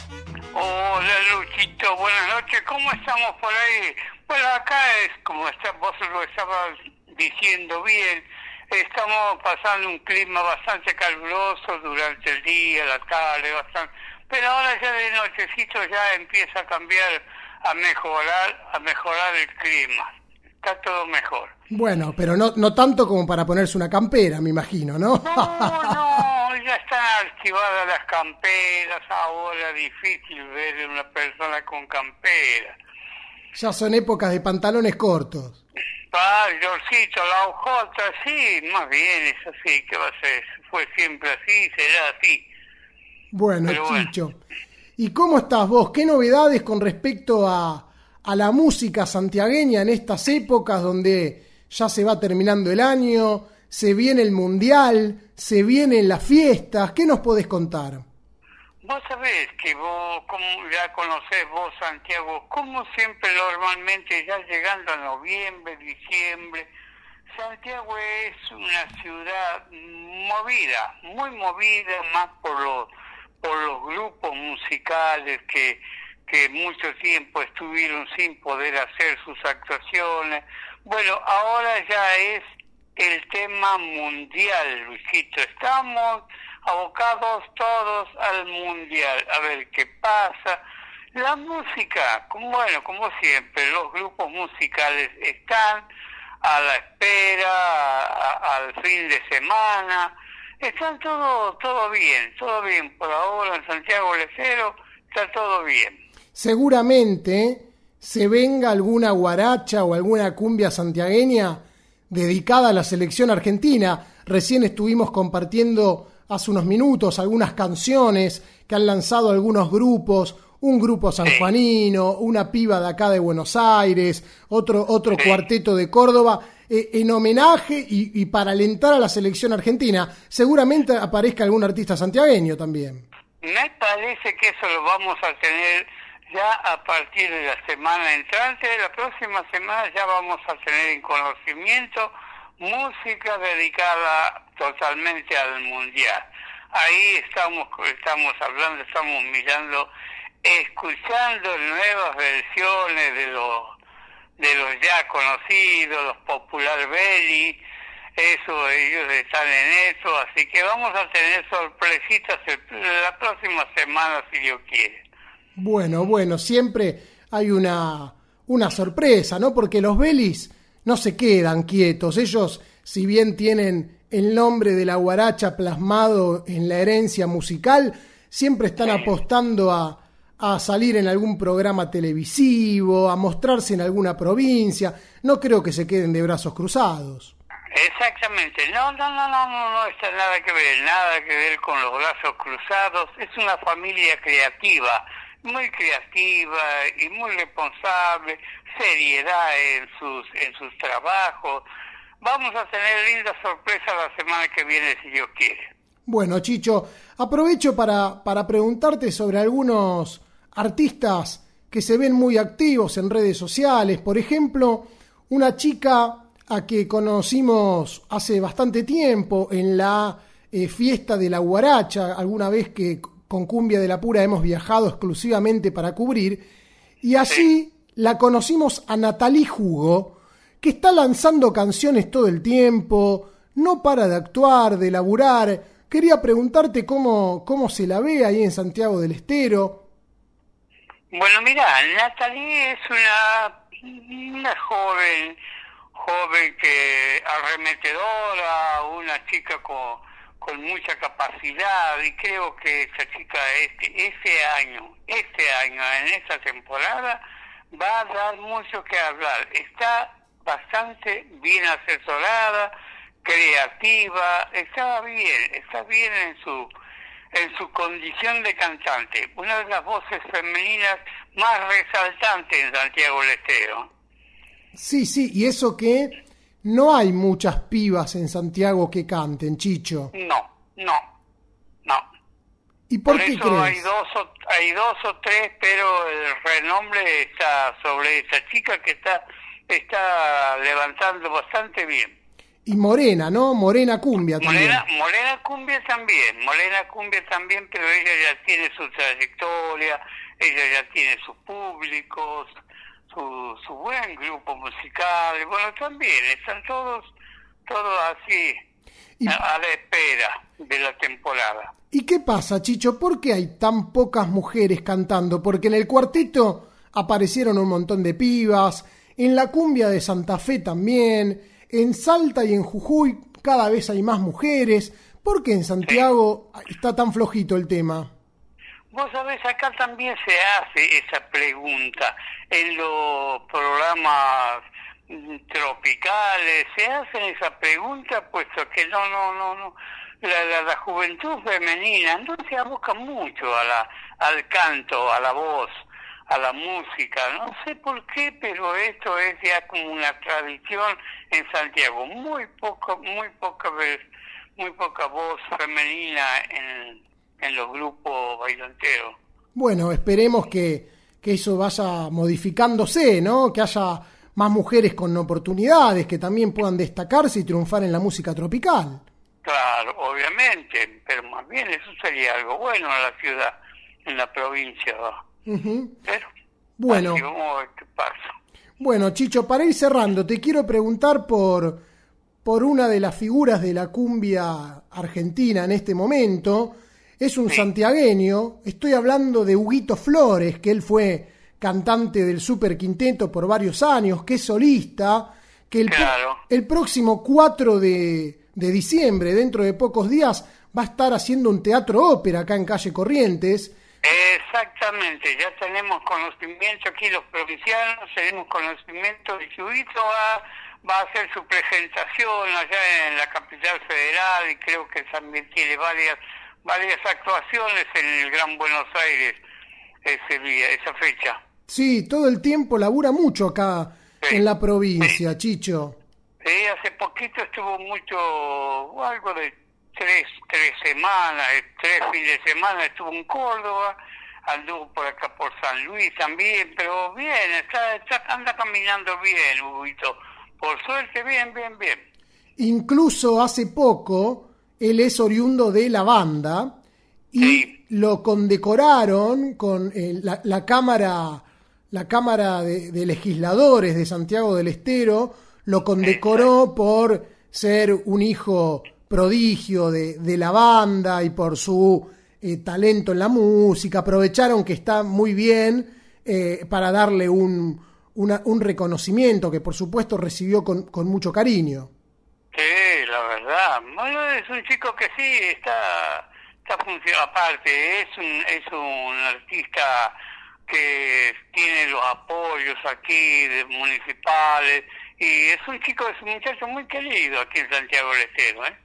[SPEAKER 11] Hola Luchito, buenas noches, ¿cómo estamos por ahí? Bueno, acá es como está, vos lo estabas diciendo bien, estamos pasando un clima bastante caluroso durante el día, la tarde, bastante, pero ahora ya de nochecito ya empieza a cambiar, a mejorar, a mejorar el clima, está todo mejor.
[SPEAKER 1] Bueno, pero no, no tanto como para ponerse una campera, me imagino, ¿no?
[SPEAKER 11] No, ya están activadas las camperas, ahora difícil ver una persona con campera.
[SPEAKER 1] ya son épocas de pantalones cortos.
[SPEAKER 11] Ah, Yorcito, la hojota, sí, más bien es así, ¿qué va a ser? Fue siempre así, será así.
[SPEAKER 1] Bueno,
[SPEAKER 11] Pero bueno.
[SPEAKER 1] Chicho. ¿Y cómo estás vos? ¿Qué novedades con respecto a, a la música santiagueña en estas épocas donde ya se va terminando el año, se viene el mundial, se vienen las fiestas? ¿Qué nos podés contar?
[SPEAKER 11] Vos sabés que vos, como ya conocés vos, Santiago, como siempre normalmente ya llegando a noviembre, diciembre, Santiago es una ciudad movida, muy movida más por los, por los grupos musicales que, que mucho tiempo estuvieron sin poder hacer sus actuaciones. Bueno, ahora ya es el tema mundial, Luisito. Estamos abocados todos al mundial, a ver qué pasa. La música, como, bueno, como siempre, los grupos musicales están a la espera, al fin de semana, están todo, todo bien, todo bien. Por ahora en Santiago del Estero está todo bien.
[SPEAKER 1] Seguramente se venga alguna guaracha o alguna cumbia santiagueña dedicada a la selección argentina. Recién estuvimos compartiendo hace unos minutos algunas canciones que han lanzado algunos grupos, un grupo sanjuanino, una piba de acá de Buenos Aires, otro, otro cuarteto de Córdoba, eh, en homenaje y, y para alentar a la selección argentina. Seguramente aparezca algún artista santiagueño también.
[SPEAKER 11] Me parece que eso lo vamos a tener ya a partir de la semana entrante. La próxima semana ya vamos a tener en conocimiento música dedicada totalmente al mundial. Ahí estamos, estamos hablando, estamos mirando, escuchando nuevas versiones de los de los ya conocidos, los Popular Belly, eso, ellos están en eso, así que vamos a tener sorpresitas la próxima semana si Dios quiere.
[SPEAKER 1] Bueno, bueno, siempre hay una, una sorpresa, ¿no? Porque los Belis no se quedan quietos. Ellos, si bien tienen el nombre de la guaracha plasmado en la herencia musical, siempre están apostando a, a salir en algún programa televisivo, a mostrarse en alguna provincia. No creo que se queden de brazos cruzados.
[SPEAKER 11] Exactamente, no, no, no, no, no, no está nada que ver, nada que ver con los brazos cruzados. Es una familia creativa, muy creativa y muy responsable, seriedad en sus en sus trabajos. Vamos a tener lindas sorpresas la semana que viene si Dios quiere.
[SPEAKER 1] Bueno, Chicho, aprovecho para, para preguntarte sobre algunos artistas que se ven muy activos en redes sociales. Por ejemplo, una chica a que conocimos hace bastante tiempo en la eh, fiesta de la Guaracha, alguna vez que con Cumbia de la Pura hemos viajado exclusivamente para cubrir, y allí la conocimos a Natalie Jugo, que está lanzando canciones todo el tiempo, no para de actuar, de laburar. Quería preguntarte cómo, cómo se la ve ahí en Santiago del Estero.
[SPEAKER 11] Bueno, mira, Natalie es una, una joven, joven que arremetedora, una chica con, con mucha capacidad y creo que esa chica este, este año, este año, en esta temporada, va a dar mucho que hablar. Está bastante bien asesorada, creativa, está bien, está bien en su en su condición de cantante, una de las voces femeninas más resaltantes en Santiago del Estero.
[SPEAKER 1] Sí, sí, y eso que no hay muchas pibas en Santiago que canten, Chicho.
[SPEAKER 11] No, no, no.
[SPEAKER 1] ¿Y por,
[SPEAKER 11] Por
[SPEAKER 1] qué
[SPEAKER 11] eso
[SPEAKER 1] crees?
[SPEAKER 11] hay dos, o, hay dos o tres, pero el renombre está sobre esa chica que está, está levantando bastante bien.
[SPEAKER 1] Y Morena, ¿no? Morena Cumbia también.
[SPEAKER 11] Morena, Morena Cumbia también, Morena Cumbia también, pero ella ya tiene su trayectoria, ella ya tiene sus públicos, su, su buen grupo musical, y bueno, también están todos, todos así, a, a la espera de la temporada.
[SPEAKER 1] ¿Y qué pasa, Chicho? ¿Por qué hay tan pocas mujeres cantando? Porque en el cuarteto aparecieron un montón de pibas, en la cumbia de Santa Fe también, en Salta y en Jujuy cada vez hay más mujeres. ¿Por qué en Santiago está tan flojito el tema?
[SPEAKER 11] Vos sabés, acá también se hace esa pregunta. En los programas tropicales, se hacen esa pregunta puesto que no, no, no, no, la, la, juventud femenina no se aboca mucho a la, al canto, a la voz, a la música, no sé por qué, pero esto es ya como una tradición en Santiago, muy poco, muy poca vez, muy poca voz femenina en, en los grupos bailanteros.
[SPEAKER 1] Bueno, esperemos que, que eso vaya modificándose, ¿no? Que haya más mujeres con oportunidades, que también puedan destacarse y triunfar en la música tropical.
[SPEAKER 11] Claro, obviamente, pero más bien eso sería algo bueno en la ciudad, en la provincia. Pero,
[SPEAKER 1] Bueno.
[SPEAKER 11] así.
[SPEAKER 1] Bueno, Chicho, para ir cerrando, te quiero preguntar por, por una de las figuras de la cumbia argentina en este momento. Es un santiagueño. Estoy hablando de Huguito Flores, que él fue cantante del Super Quinteto por varios años, que es solista, que el,
[SPEAKER 11] Claro.
[SPEAKER 1] el próximo 4 de, de diciembre, dentro de pocos días, va a estar haciendo un teatro ópera acá en Calle Corrientes.
[SPEAKER 11] Exactamente, ya tenemos conocimiento aquí los provincianos, tenemos conocimiento de que Huguito va, va a hacer su presentación allá en la capital federal y creo que también tiene varias varias actuaciones en el Gran Buenos Aires ese día, esa fecha.
[SPEAKER 1] Sí, todo el tiempo labura mucho acá en la provincia, Chicho.
[SPEAKER 11] Sí, hace poquito estuvo mucho, algo de tres, tres semanas, eh, tres fines de semana estuvo en Córdoba, anduvo por acá por San Luis también, pero bien, está, está anda caminando bien, Huguito. Por suerte, bien, bien, bien.
[SPEAKER 1] Incluso hace poco, él es oriundo de la banda y lo condecoraron con eh, la, la Cámara, la Cámara de, de Legisladores de Santiago del Estero, lo condecoró por ser un hijo prodigio de, de la banda y por su eh, talento en la música. Aprovecharon que está muy bien eh, para darle un, una- un reconocimiento que por supuesto recibió con, con mucho cariño.
[SPEAKER 11] Sí, la verdad. Bueno, es un chico que sí está, está funcionando aparte. Es un, es un artista que tiene los apoyos aquí de municipales y es un chico, es un muchacho muy querido aquí en Santiago del Estero, ¿eh?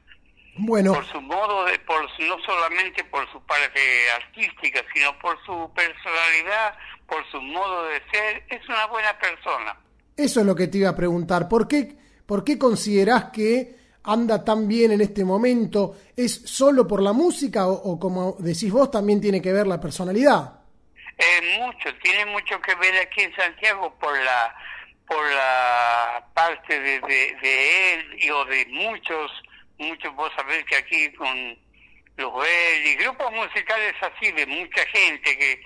[SPEAKER 1] Bueno,
[SPEAKER 11] Por su modo de, por su- no solamente por su parte artística, sino por su personalidad, por su modo de ser, es una buena persona.
[SPEAKER 1] Eso es lo que te iba a preguntar. ¿Por qué, por qué considerás que anda tan bien en este momento? ¿Es solo por la música o, como decís vos también tiene que ver la personalidad?
[SPEAKER 11] Eh, mucho, tiene mucho que ver aquí en Santiago por la por la parte de, él y o de muchos, muchos, vos sabés que aquí con los y grupos musicales así de mucha gente que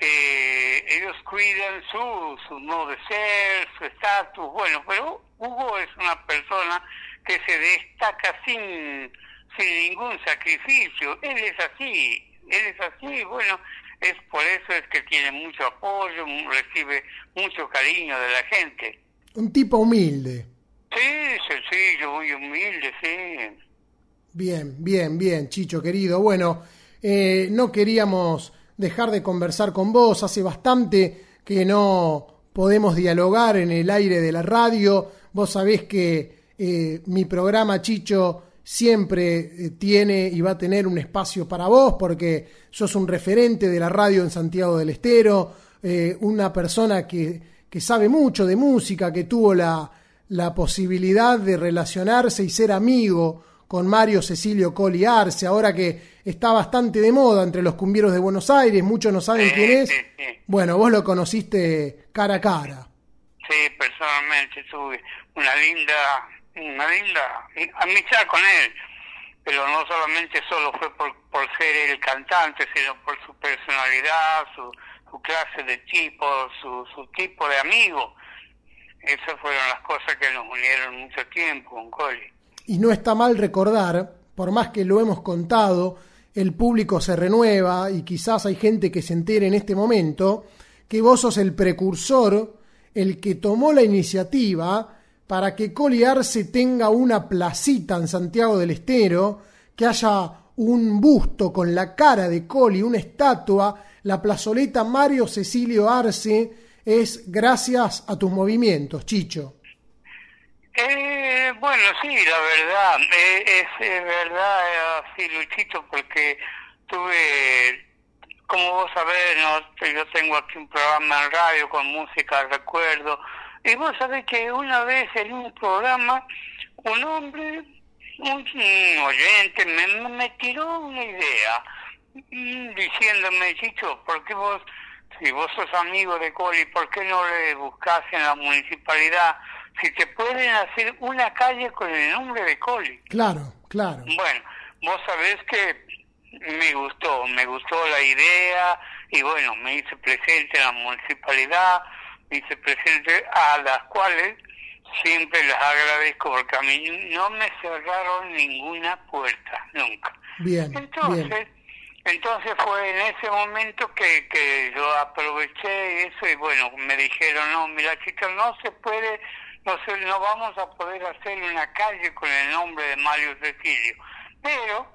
[SPEAKER 11] que ellos cuidan su, su modo de ser, su estatus, bueno, pero Hugo es una persona que se destaca sin, sin ningún sacrificio, él es así, él es así, bueno, es por eso es que tiene mucho apoyo, recibe mucho cariño de la gente.
[SPEAKER 1] Un tipo humilde.
[SPEAKER 11] Sí, sencillo, muy humilde, sí.
[SPEAKER 1] Bien, bien, bien, Chicho querido. Bueno, eh, no queríamos dejar de conversar con vos. Hace bastante que no podemos dialogar en el aire de la radio. Vos sabés que eh, mi programa, Chicho, siempre eh, tiene y va a tener un espacio para vos porque sos un referente de la radio en Santiago del Estero, eh, una persona que, que sabe mucho de música, que tuvo la, la posibilidad de relacionarse y ser amigo con Mario Cecilio Coli Arce, ahora que está bastante de moda entre los cumbieros de Buenos Aires, muchos no saben quién es. <laughs> Bueno, vos lo conociste cara a cara.
[SPEAKER 11] Sí, personalmente tuve una linda, una linda amistad con él, pero no solamente solo fue por, por ser el cantante, sino por su personalidad, su, su clase de tipo, su, su tipo de amigo. Esas fueron las cosas que nos unieron mucho tiempo con Coli.
[SPEAKER 1] Y no está mal recordar, por más que lo hemos contado, el público se renueva y quizás hay gente que se entere en este momento que vos sos el precursor, el que tomó la iniciativa para que Coli Arce tenga una placita en Santiago del Estero, que haya un busto con la cara de Coli, una estatua, la plazoleta Mario Cecilio Arce, es gracias a tus movimientos, Chicho.
[SPEAKER 11] Eh, bueno, sí, la verdad, eh, es, verdad, eh, así, Luchito, porque tuve, como vos sabés, ¿no? yo tengo aquí un programa en radio con música, recuerdo, y vos sabés que una vez en un programa, un hombre, un, un oyente, me, me tiró una idea, mm, diciéndome, Chicho, ¿por qué vos, si vos sos amigo de Coli, ¿por qué no le buscás en la municipalidad si te pueden hacer una calle con el nombre de Coli?
[SPEAKER 1] Claro, claro.
[SPEAKER 11] Bueno, vos sabés que me gustó, me gustó la idea y bueno, me hice presente en la municipalidad, me hice presente a las cuales siempre las agradezco porque a mí no me cerraron ninguna puerta, nunca.
[SPEAKER 1] Bien,
[SPEAKER 11] Entonces,
[SPEAKER 1] bien.
[SPEAKER 11] Entonces fue en ese momento que, que yo aproveché eso y bueno, me dijeron, no, mira chicos, no se puede, no, se, no vamos a poder hacer una calle con el nombre de Mario Cecilio. Pero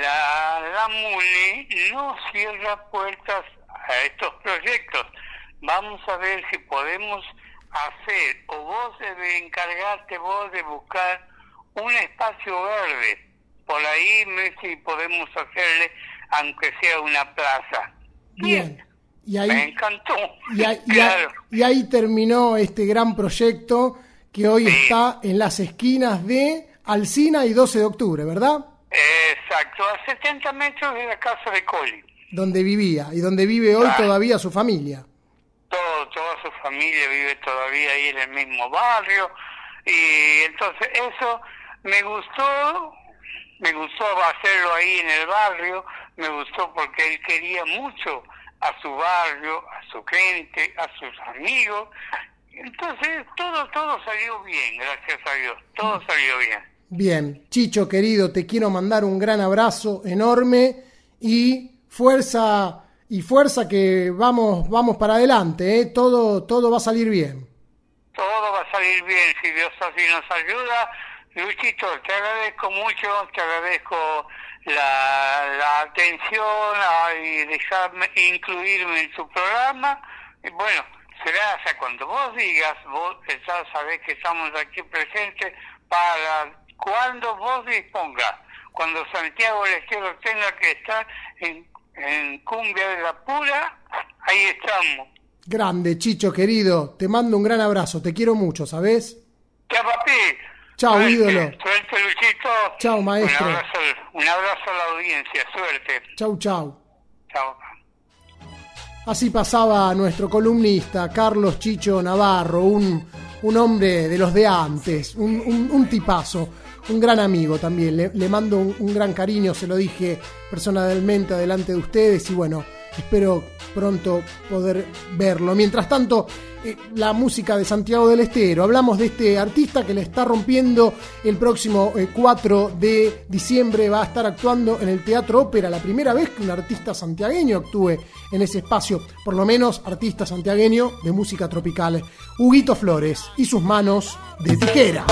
[SPEAKER 11] la, la MUNI no cierra puertas a estos proyectos. Vamos a ver si podemos hacer, o vos debes encargarte vos de buscar un espacio verde. Por ahí, me- si podemos hacerle, aunque sea una plaza.
[SPEAKER 1] Bien. Y
[SPEAKER 11] Me
[SPEAKER 1] ahí,
[SPEAKER 11] encantó.
[SPEAKER 1] y, ahí, <laughs> y ahí-
[SPEAKER 11] Claro.
[SPEAKER 1] y ahí terminó este gran proyecto que hoy está en las esquinas de Alcina y 12 de octubre, ¿verdad?
[SPEAKER 11] Exacto, a 70 metros de la casa de Coli.
[SPEAKER 1] Donde vivía y donde vive hoy todavía su familia.
[SPEAKER 11] Todo, toda su familia vive todavía ahí en el mismo barrio. Y entonces eso me gustó, me gustó hacerlo ahí en el barrio, me gustó porque él quería mucho a su barrio, a su gente, a sus amigos. Entonces todo, todo salió bien, gracias a Dios, todo salió bien.
[SPEAKER 1] Bien, Chicho querido, te quiero mandar un gran abrazo enorme y fuerza y fuerza que vamos vamos para adelante, ¿eh? todo todo va a salir bien.
[SPEAKER 11] Todo va a salir bien si Dios así nos ayuda. Luchito, te agradezco mucho, te agradezco la, la atención y dejarme incluirme en su programa. Y bueno, será hasta cuando vos digas, vos ya sabés que estamos aquí presentes para cuando vos dispongas. Cuando Santiago del Estero tenga que estar en, en Cumbia de la Pura, ahí estamos.
[SPEAKER 1] Grande, Chicho querido, te mando un gran abrazo, te quiero mucho, ¿sabes?
[SPEAKER 11] Chao, papi.
[SPEAKER 1] Chao,
[SPEAKER 11] Suerte,
[SPEAKER 1] ídolo.
[SPEAKER 11] Suerte, Luchito.
[SPEAKER 1] Chao, maestro.
[SPEAKER 11] Un abrazo, un abrazo a la audiencia. Suerte.
[SPEAKER 1] Chau, chau.
[SPEAKER 11] Chao.
[SPEAKER 1] Así pasaba nuestro columnista Carlos Chicho Navarro, un, un hombre de los de antes, un, un- un tipazo, un gran amigo también. Le, mando un, un gran cariño, se lo dije personalmente delante de ustedes y bueno, espero pronto poder verlo. Mientras tanto, eh, la música de Santiago del Estero. Hablamos de este artista que le está rompiendo el próximo eh, 4 de diciembre. Va a estar actuando en el Teatro Ópera. La primera vez que un artista santiagueño actúe en ese espacio. Por lo menos artista santiagueño de música tropical. Huguito Flores y sus manos de tijera.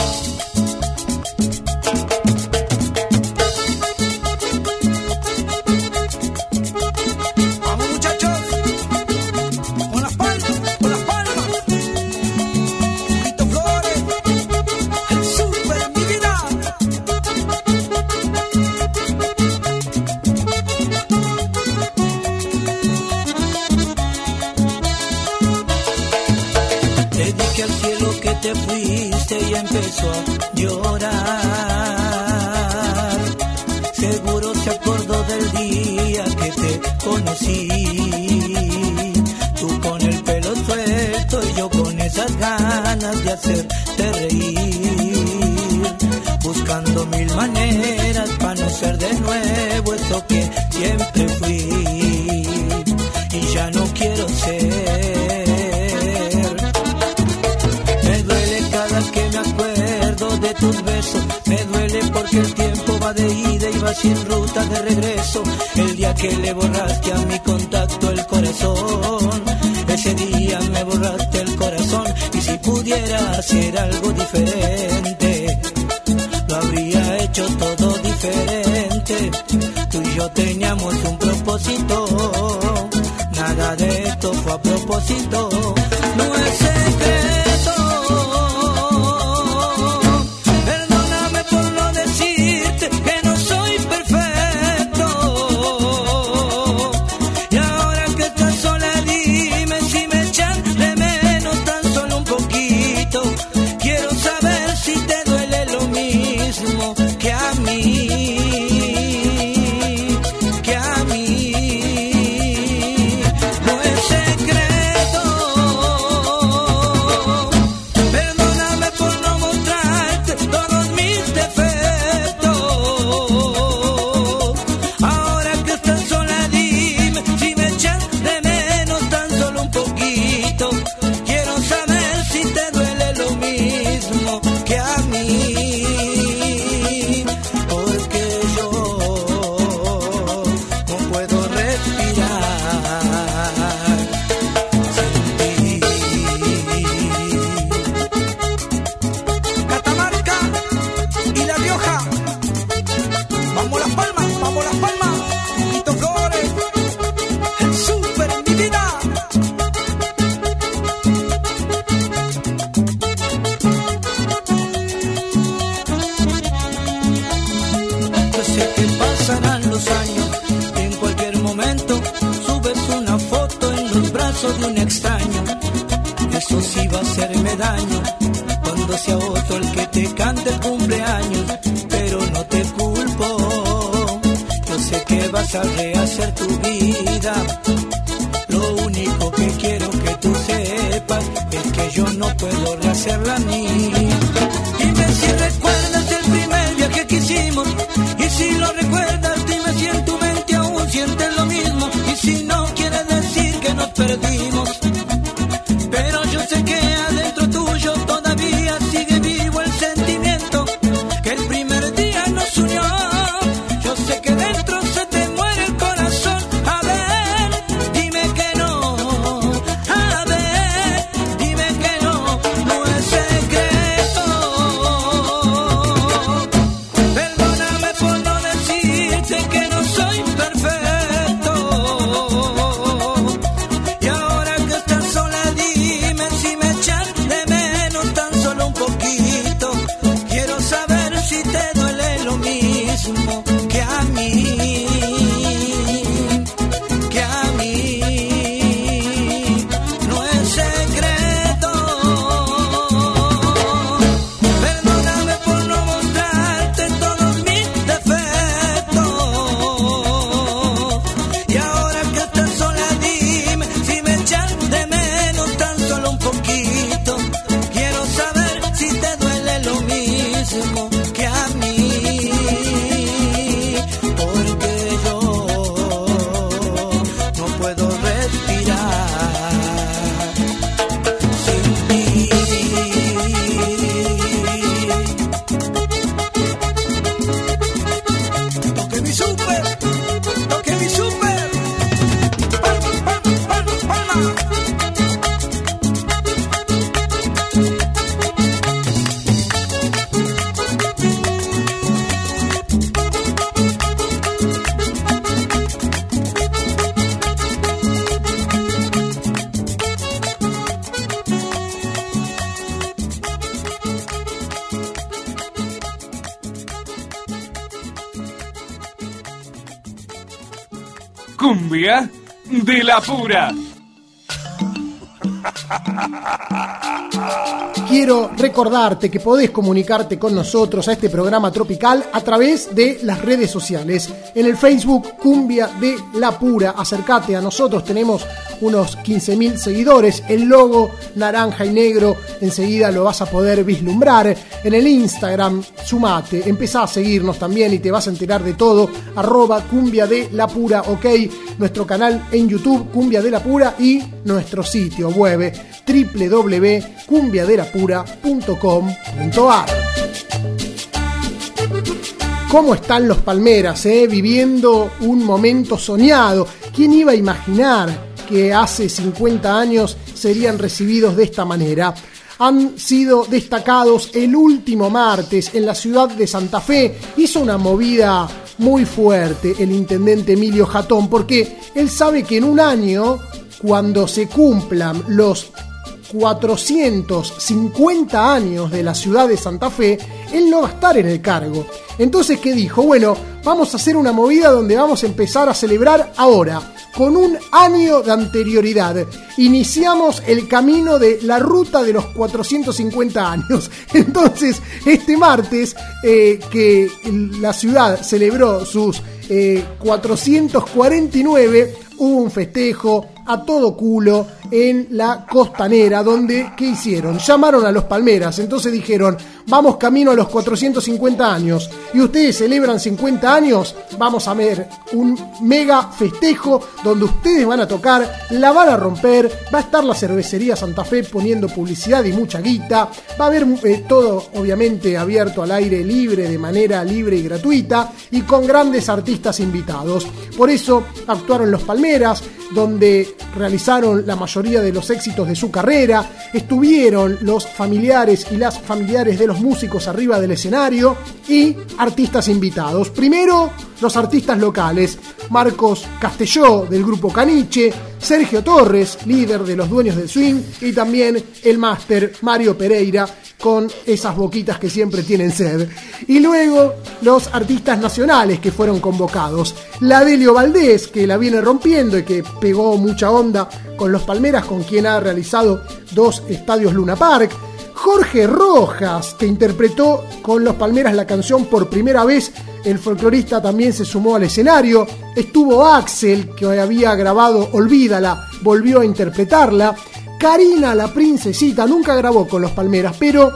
[SPEAKER 5] Te fuiste y empezó a llorar. Seguro se acordó del día que te conocí. Tú con el pelo suelto y yo con esas ganas de hacerte reír. Buscando mil maneras para no ser de nuevo eso que siempre fui. Tus besos. Me duele porque el tiempo va de ida y va sin ruta de regreso. El día que le borraste a mi contacto el corazón. Ese día me borraste el corazón. Y si pudiera hacer algo diferente, lo habría hecho todo diferente. Tú y yo teníamos un propósito. Nada de esto fue a propósito.
[SPEAKER 1] Recordarte que podés comunicarte con nosotros a este programa tropical a través de las redes sociales. En el Facebook Cumbia de la Pura, acércate a nosotros, tenemos unos 15.000 seguidores. El logo naranja y negro enseguida lo vas a poder vislumbrar. En el Instagram, sumate, empezá a seguirnos también y te vas a enterar de todo. Arroba Cumbia de la Pura, ok. Nuestro canal en YouTube, Cumbia de la Pura, y nuestro sitio web www.cumbiadelapura.com.ar. ¿Cómo están los Palmeras, eh? viviendo un momento soñado? ¿Quién iba a imaginar que hace 50 años serían recibidos de esta manera? Han sido destacados el último martes en la ciudad de Santa Fe. Hizo una movida muy fuerte el intendente Emilio Jatón porque él sabe que en un año, cuando se cumplan los 450 años de la ciudad de Santa Fe, él no va a estar en el cargo. Entonces, ¿qué dijo? Bueno, vamos a hacer una movida donde vamos a empezar a celebrar ahora, con un año de anterioridad. Iniciamos el camino de la ruta de los 450 años. <laughs> Entonces, este martes, eh, que la ciudad celebró sus eh, 449, hubo un festejo a todo culo en la costanera, donde, ¿qué hicieron? Llamaron a los Palmeras, entonces dijeron, vamos camino a los 450 años, y ustedes celebran 50 años, vamos a ver un mega festejo donde ustedes van a tocar, la van a romper, va a estar la cervecería Santa Fe poniendo publicidad y mucha guita, va a haber eh, todo obviamente abierto al aire libre, de manera libre y gratuita, y con grandes artistas invitados. Por eso actuaron los Palmeras, donde realizaron la mayoría de los éxitos de su carrera, estuvieron los familiares y las familiares de los músicos arriba del escenario y artistas invitados. Primero, los artistas locales, Marcos Castelló del grupo Caniche, Sergio Torres, líder de los dueños del swing, y también el máster Mario Pereira, con esas boquitas que siempre tienen sed. Y luego los artistas nacionales que fueron convocados. La Delio Valdés, que la viene rompiendo y que pegó mucha onda con los Palmeras, con quien ha realizado dos estadios Luna Park. Jorge Rojas, que interpretó con los Palmeras la canción por primera vez. El folclorista también se sumó al escenario. Estuvo Axel, que había grabado Olvídala, volvió a interpretarla. Karina, la princesita, nunca grabó con los Palmeras, pero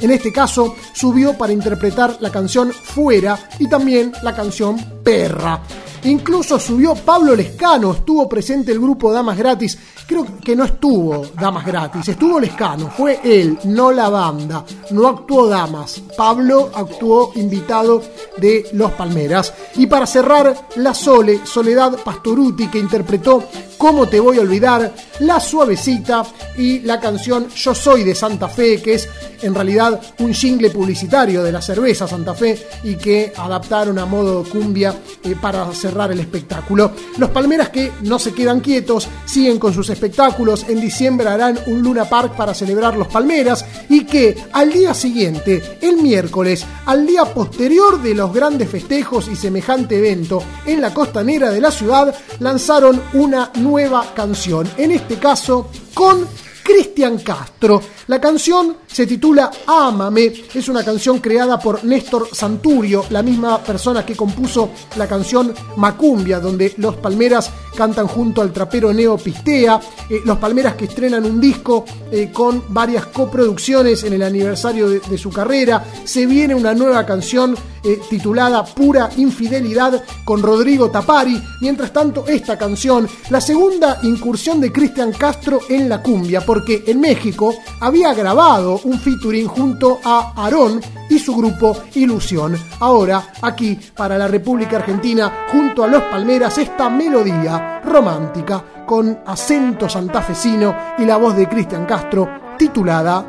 [SPEAKER 1] en este caso subió para interpretar la canción Fuera y también la canción Perra. Incluso subió Pablo Lescano, estuvo presente el grupo Damas Gratis. Creo que no estuvo Damas Gratis, estuvo Lescano, fue él, no la banda. No actuó Damas. Pablo actuó invitado de Los Palmeras. Y para cerrar, la Sole, Soledad Pastoruti, que interpretó ¿Cómo te voy a olvidar? La Suavecita y la canción Yo soy de Santa Fe, que es en realidad un jingle publicitario de la cerveza Santa Fe y que adaptaron a modo cumbia eh, para cerrar el espectáculo. Los Palmeras que no se quedan quietos, siguen con sus espectáculos. En diciembre harán un Luna Park para celebrar los Palmeras y que al día siguiente, el miércoles, al día posterior de los grandes festejos y semejante evento en la costanera de la ciudad, lanzaron una nueva canción. En este caso, con Cristian Castro. La canción se titula Ámame, es una canción creada por Néstor Santurio, la misma persona que compuso la canción Macumbia, donde los Palmeras cantan junto al trapero Neo Pistea, eh, los Palmeras que estrenan un disco eh, con varias coproducciones en el aniversario de, de, su carrera, se viene una nueva canción eh, titulada Pura Infidelidad con Rodrigo Tapari, mientras tanto esta canción, la segunda incursión de Cristian Castro en la cumbia, porque en México había grabado un featuring junto a Aarón y su grupo Ilusión. Ahora, aquí, para la República Argentina, junto a Los Palmeras, esta melodía romántica con acento santafesino y la voz de Cristian Castro titulada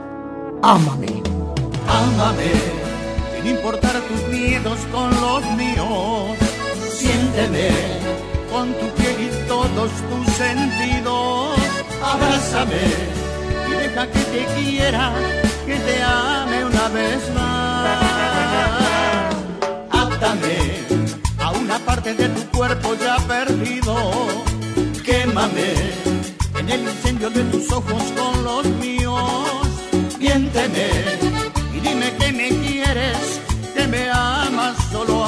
[SPEAKER 1] Ámame.
[SPEAKER 12] Ámame, sin con los míos. Siénteme con tu piel y todos tus sentidos. Abrázame y deja que te quiera, que te ame una vez más. Átame a una parte de tu cuerpo ya perdido. Quémame en el incendio de tus ojos con los míos. Miénteme y dime que me quieres, que me amas solo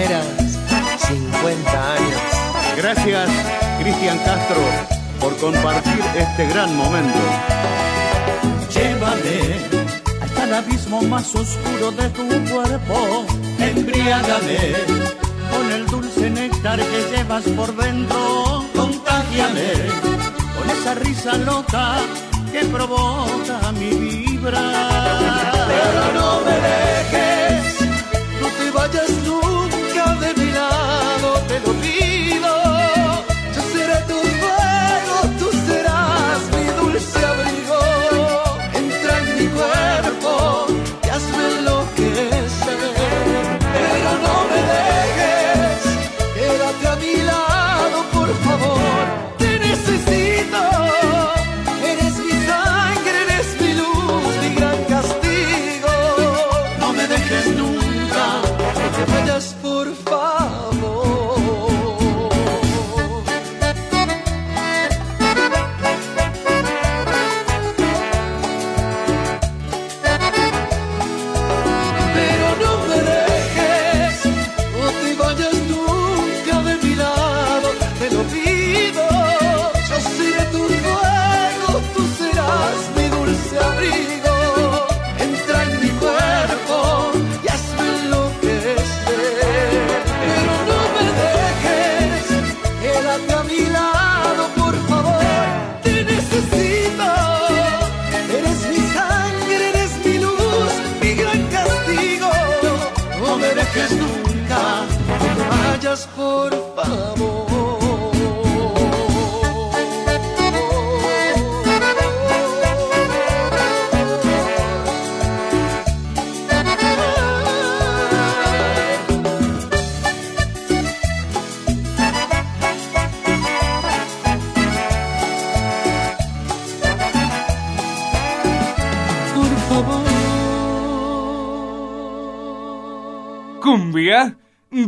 [SPEAKER 13] Los Palmeras, 50 años.
[SPEAKER 14] Gracias, Cristian Castro, por compartir este gran momento.
[SPEAKER 12] Llévame hasta el abismo más oscuro de tu cuerpo. Embriágame con el dulce néctar que llevas por dentro. Contágiame con esa risa loca que provoca mi vibra. Pero no me dejes,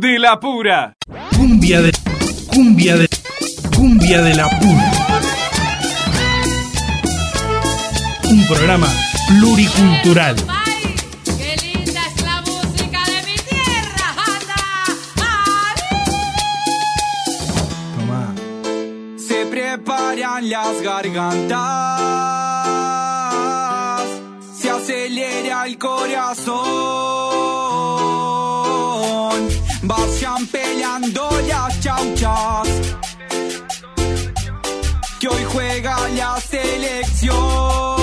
[SPEAKER 12] de
[SPEAKER 3] la pura.
[SPEAKER 6] Cumbia de. Cumbia de. Cumbia de la pura. Un programa pluricultural.
[SPEAKER 15] ¡Qué linda es la música de mi tierra! ¡Anda!
[SPEAKER 16] Se preparan las gargantas, se acelera el corazón, vayan peleando las chauchas, que hoy juega la selección.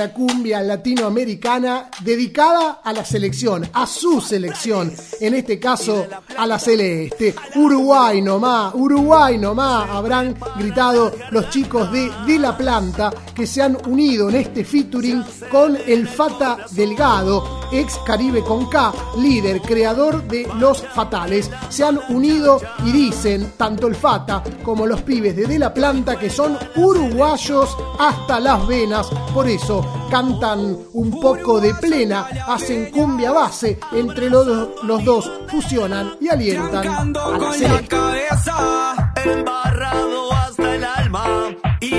[SPEAKER 1] Otra cumbia latinoamericana dedicada a la selección, a su selección, en este caso a la celeste. Uruguay nomás, Uruguay nomás, habrán gritado los chicos de De La Planta que se han unido en este featuring con el Fata Delgado, ex Caribe con K, líder, creador de Los Fatales. Se han unido y dicen, tanto el Fata como los pibes de De La Planta, que son uruguayos hasta las venas. Por eso cantan un poco de plena, hacen cumbia base, entre los, dos- los dos fusionan y alientan a la
[SPEAKER 16] con la
[SPEAKER 1] celeste.
[SPEAKER 16] cabeza embarrado hasta el alma y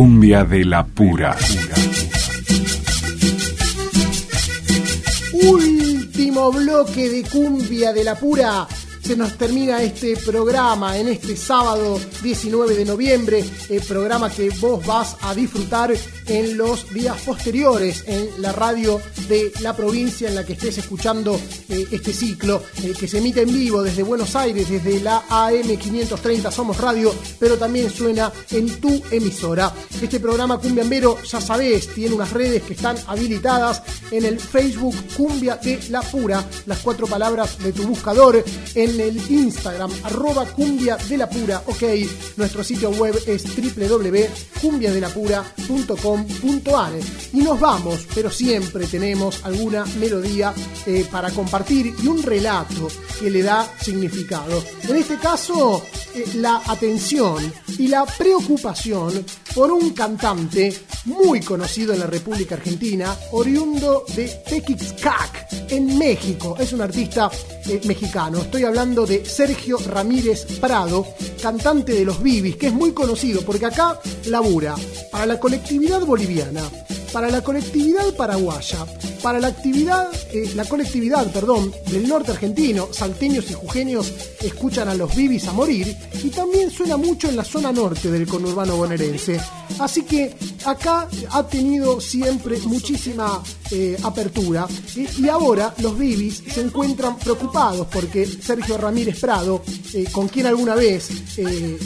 [SPEAKER 17] Cumbia
[SPEAKER 3] de la pura.
[SPEAKER 1] Último bloque de cumbia de la pura. Se nos termina este programa en este sábado 19 de noviembre, el programa que vos vas a disfrutar en los días posteriores en la radio de la provincia en la que estés escuchando eh, este ciclo, eh, que se emite en vivo desde Buenos Aires, desde la AM 530 Somos Radio, pero también suena en tu emisora. Este programa Cumbiambero, ya sabés, tiene unas redes que están habilitadas en el Facebook Cumbia de la Pura, las cuatro palabras de tu buscador, en el Instagram, arroba cumbia de la pura, ok, nuestro sitio web es www.cumbiadelapura.com.ar y nos vamos, pero siempre tenemos alguna melodía eh, para compartir y un relato que le da significado. En este caso, eh, la atención y la preocupación por un cantante muy conocido en la República Argentina, oriundo de Tequixcac, en México. Es un artista eh, mexicano. Estoy hablando de Sergio Ramírez Prado, cantante de Los Bibis, que es muy conocido porque acá labura para la colectividad boliviana, para la colectividad paraguaya para la actividad, eh, la colectividad, perdón, del norte argentino, salteños y jujeños escuchan a los Bibis a morir y también suena mucho en la zona norte del conurbano bonaerense. Así que acá ha tenido siempre muchísima eh, apertura y, ahora los Bibis se encuentran preocupados porque Sergio Ramírez Prado, eh, con quien alguna vez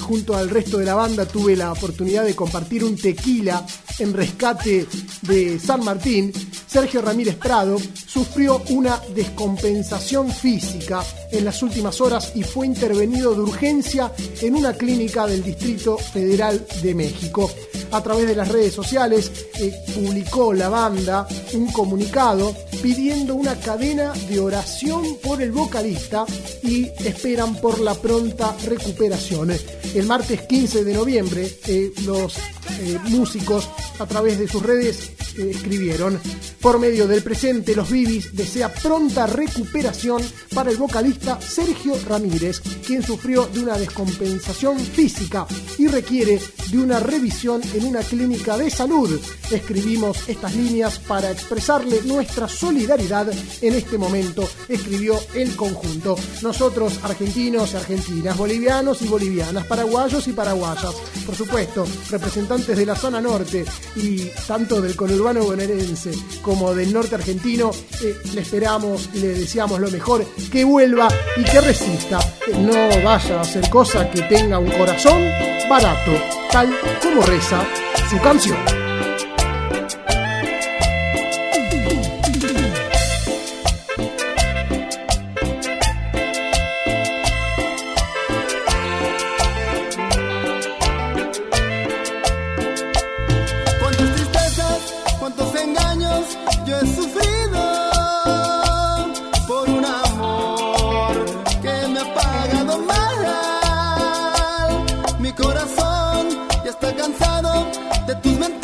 [SPEAKER 1] junto al resto de la banda tuve la oportunidad de compartir un tequila en rescate de San Martín, Sergio Ramírez Prado sufrió una descompensación física en las últimas horas y fue intervenido de urgencia en una clínica del Distrito Federal de México. A través de las redes sociales eh, publicó la banda un comunicado pidiendo una cadena de oración por el vocalista y esperan por la pronta recuperación. El martes 15 de noviembre eh, los eh, músicos a través de sus redes escribieron. Por medio del presente los Bibis desea pronta recuperación para el vocalista Sergio Ramírez quien sufrió de una descompensación física y requiere de una revisión en una clínica de salud. Escribimos estas líneas para expresarle nuestra solidaridad en este momento escribió el conjunto. Nosotros argentinos y argentinas bolivianos y bolivianas paraguayos y paraguayas por supuesto representantes de la zona norte y tanto del conurbano bonaerense como del norte argentino, eh, le esperamos y le deseamos lo mejor, que vuelva y que resista, no vaya a hacer cosa que tenga un corazón barato, tal como reza su canción.
[SPEAKER 2] De tus mentiras,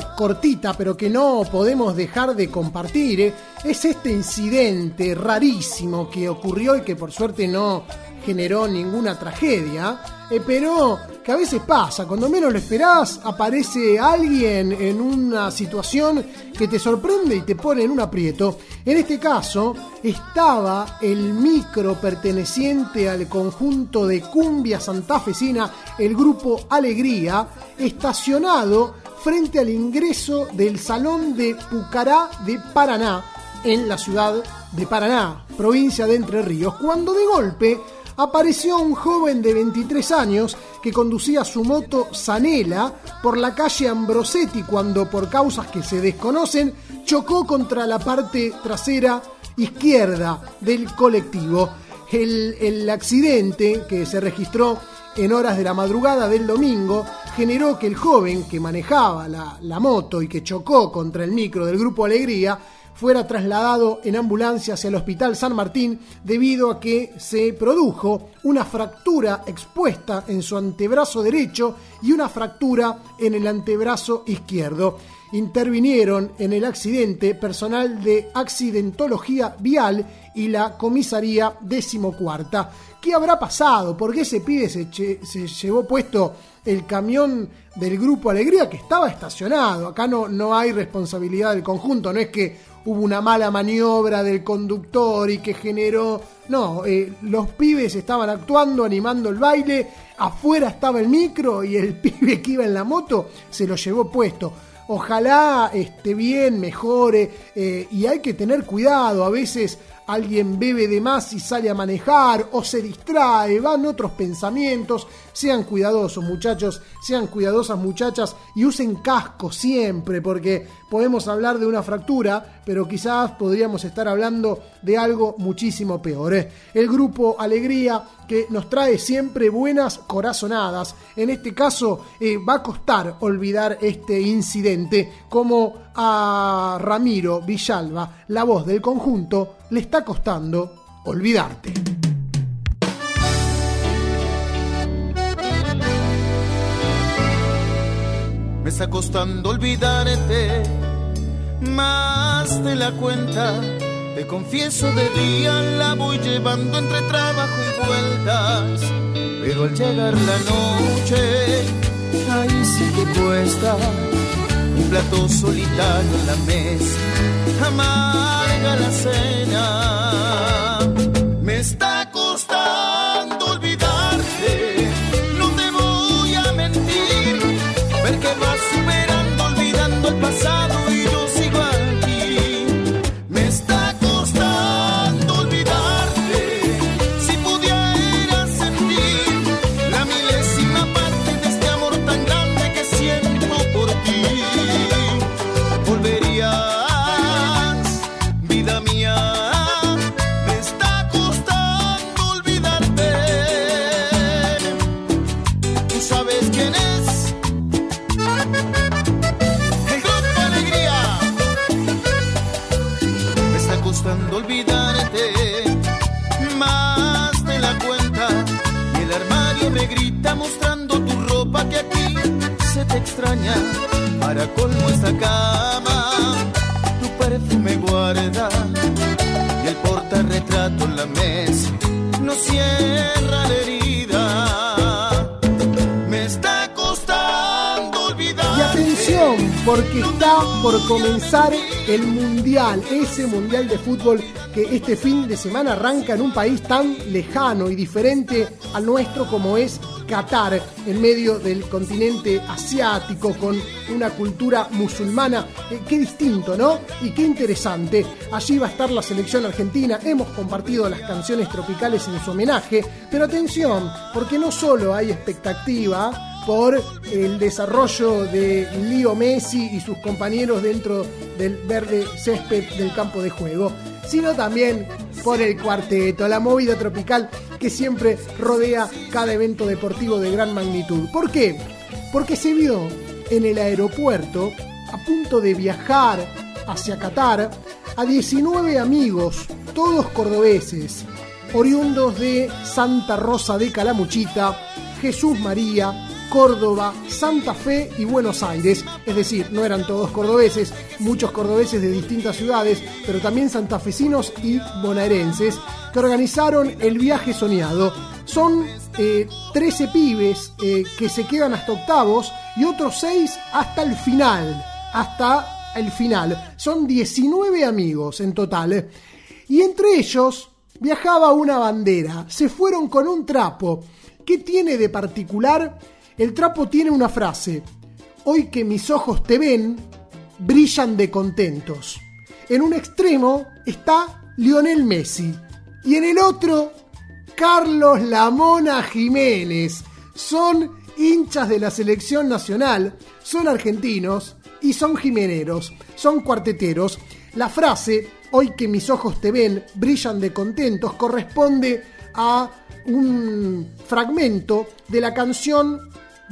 [SPEAKER 1] cortita, pero que no podemos dejar de compartir, ¿eh? es este incidente rarísimo que ocurrió y que por suerte no generó ninguna tragedia, eh, pero que a veces pasa, cuando menos lo esperás, aparece alguien en una situación que te sorprende y te pone en un aprieto. En este caso, estaba el micro perteneciente al conjunto de cumbia santafesina, el grupo Alegría, estacionado frente al ingreso del Salón de Pucará de Paraná, en la ciudad de Paraná, provincia de Entre Ríos, cuando de golpe apareció un joven de 23 años que conducía su moto Zanela por la calle Ambrosetti cuando por causas que se desconocen chocó contra la parte trasera izquierda del colectivo. El, el accidente que se registró en horas de la madrugada del domingo generó que el joven que manejaba la, moto y que chocó contra el micro del grupo Alegría fuera trasladado en ambulancia hacia el Hospital San Martín debido a que se produjo una fractura expuesta en su antebrazo derecho y una fractura en el antebrazo izquierdo. intervinieron en el accidente personal de accidentología vial y la comisaría decimocuarta. ¿Qué habrá pasado? ¿Por qué ese pibe se, se llevó puesto el camión del Grupo Alegría que estaba estacionado? Acá no, no hay responsabilidad del conjunto, no es que hubo una mala maniobra del conductor y que generó... No, eh, los pibes estaban actuando, animando el baile, afuera estaba el micro y el <laughs> pibe que iba en la moto se lo llevó puesto. Ojalá esté bien, mejore eh, y hay que tener cuidado. A veces alguien bebe de más y sale a manejar o se distrae, van otros pensamientos. Sean cuidadosos muchachos, sean cuidadosas muchachas y usen casco siempre porque podemos hablar de una fractura, pero quizás podríamos estar hablando de algo muchísimo peor. ¿eh? El grupo Alegría que nos trae siempre buenas corazonadas. En este caso eh, va a costar olvidar este incidente como a Ramiro Villalba, la voz del conjunto, le está costando olvidarte.
[SPEAKER 2] Está costando olvidarte más de la cuenta. Te confieso de día la voy llevando entre trabajo y vueltas. Pero al llegar la noche, ahí sí que cuesta. Un plato solitario en la mesa, amarga la cena. Me está
[SPEAKER 1] por comenzar el Mundial, ese Mundial de fútbol que este fin de semana arranca en un país tan lejano y diferente al nuestro como es Qatar, en medio del continente asiático, con una cultura musulmana. Eh, qué distinto, ¿no? Y qué interesante. Allí va a estar la selección argentina, hemos compartido las canciones tropicales en su homenaje, pero atención, porque no solo hay expectativa, por el desarrollo de Leo Messi y sus compañeros dentro del verde césped del campo de juego, sino también por el cuarteto, la movida tropical que siempre rodea cada evento deportivo de gran magnitud. ¿Por qué? Porque se vio en el aeropuerto, a punto de viajar hacia Qatar, a 19 amigos, todos cordobeses, oriundos de Santa Rosa de Calamuchita, Jesús María, Córdoba, Santa Fe y Buenos Aires. Es decir, no eran todos cordobeses, muchos cordobeses de distintas ciudades, pero también santafesinos y bonaerenses que organizaron el viaje soñado. Son eh, 13 pibes eh, que se quedan hasta octavos y otros 6 hasta el final. Hasta el final. Son 19 amigos en total. Y entre ellos viajaba una bandera. Se fueron con un trapo. ¿Qué tiene de particular? El trapo tiene una frase. Hoy que mis ojos te ven, brillan de contentos. En un extremo está Lionel Messi. Y en el otro, Carlos Lamona Jiménez. Son hinchas de la selección nacional, son argentinos y son jimeneros, son cuarteteros. La frase, hoy que mis ojos te ven, brillan de contentos, corresponde a un fragmento de la canción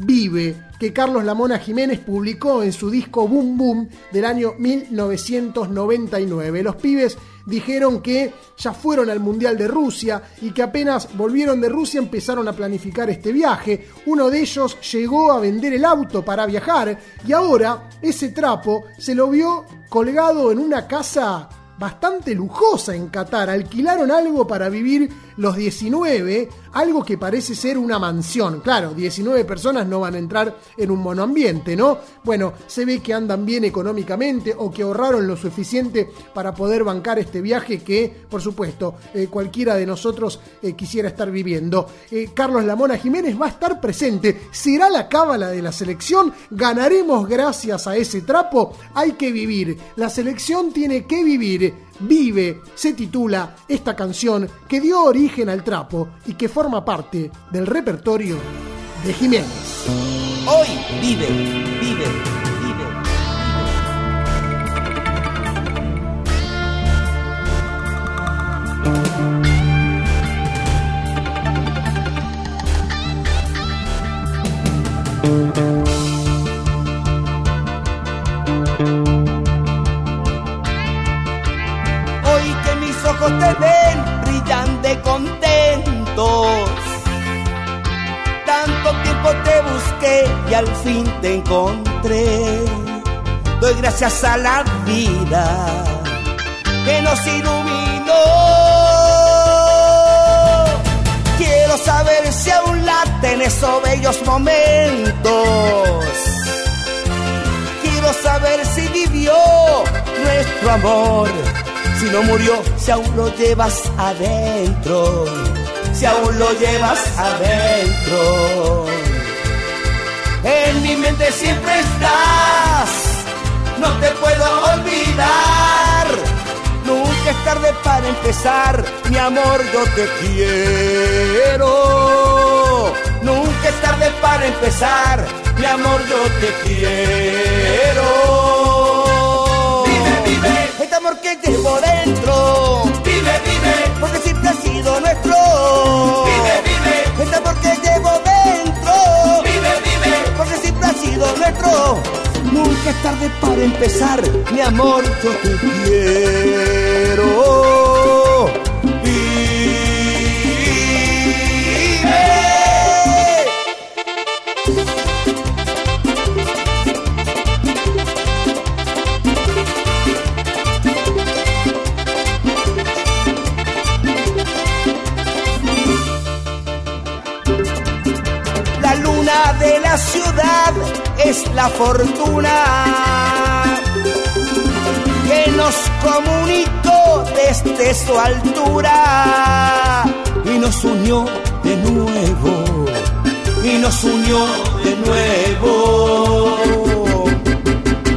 [SPEAKER 1] Vive, que Carlos Lamona Jiménez publicó en su disco Boom Boom del año 1999. Los pibes dijeron que ya fueron al Mundial de Rusia y que apenas volvieron de Rusia empezaron a planificar este viaje. Uno de ellos llegó a vender el auto para viajar y ahora ese trapo se lo vio colgado en una casa bastante lujosa en Qatar. Alquilaron algo para vivir los 19, algo que parece ser una mansión. Claro, 19 personas no van a entrar en un monoambiente, ¿no? Bueno, se ve que andan bien económicamente o que ahorraron lo suficiente para poder bancar este viaje que, por supuesto, eh, cualquiera de nosotros eh, quisiera estar viviendo. Eh, Carlos Lamona Jiménez va a estar presente. ¿Será la cábala de la selección? ¿Ganaremos gracias a ese trapo? Hay que vivir. La selección tiene que vivir. Vive, se titula esta canción que dio origen al trapo y que forma parte del repertorio de Jiménez.
[SPEAKER 18] Hoy vive, vive, vive. Hoy Tanto tiempo te busqué y al fin te encontré. Doy gracias a la vida que nos iluminó. Quiero saber si aún laten esos bellos momentos. Quiero saber si vivió nuestro amor. Si no murió, si aún lo llevas adentro. Si aún lo llevas adentro. En mi mente siempre estás. No te puedo olvidar. Nunca es tarde para empezar. Mi amor, yo te quiero. Nunca es tarde para empezar. Mi amor, yo te quiero. Vive, vive. Este amor que llevo dentro. Vive, vive. Porque siempre ha sido nuestro. Nunca es tarde para empezar. Mi amor, yo te quiero. Vive. De la ciudad es la fortuna que nos comunicó desde su altura y nos unió de nuevo, y nos unió de nuevo.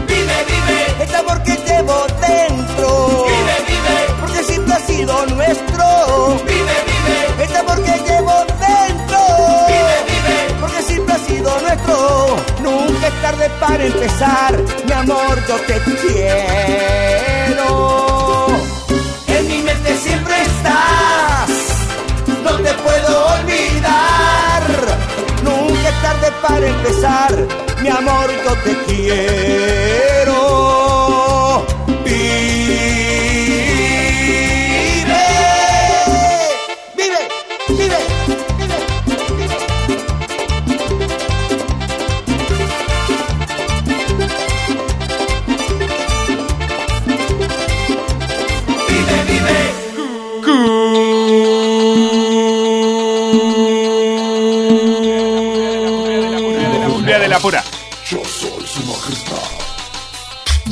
[SPEAKER 18] Vive, vive, este amor que llevo dentro. Vive, vive, porque siempre ha sido nuestro. Tarde para empezar, mi amor, yo te quiero. En mi mente siempre estás, no te puedo olvidar. Nunca es tarde para empezar, mi amor, yo te quiero.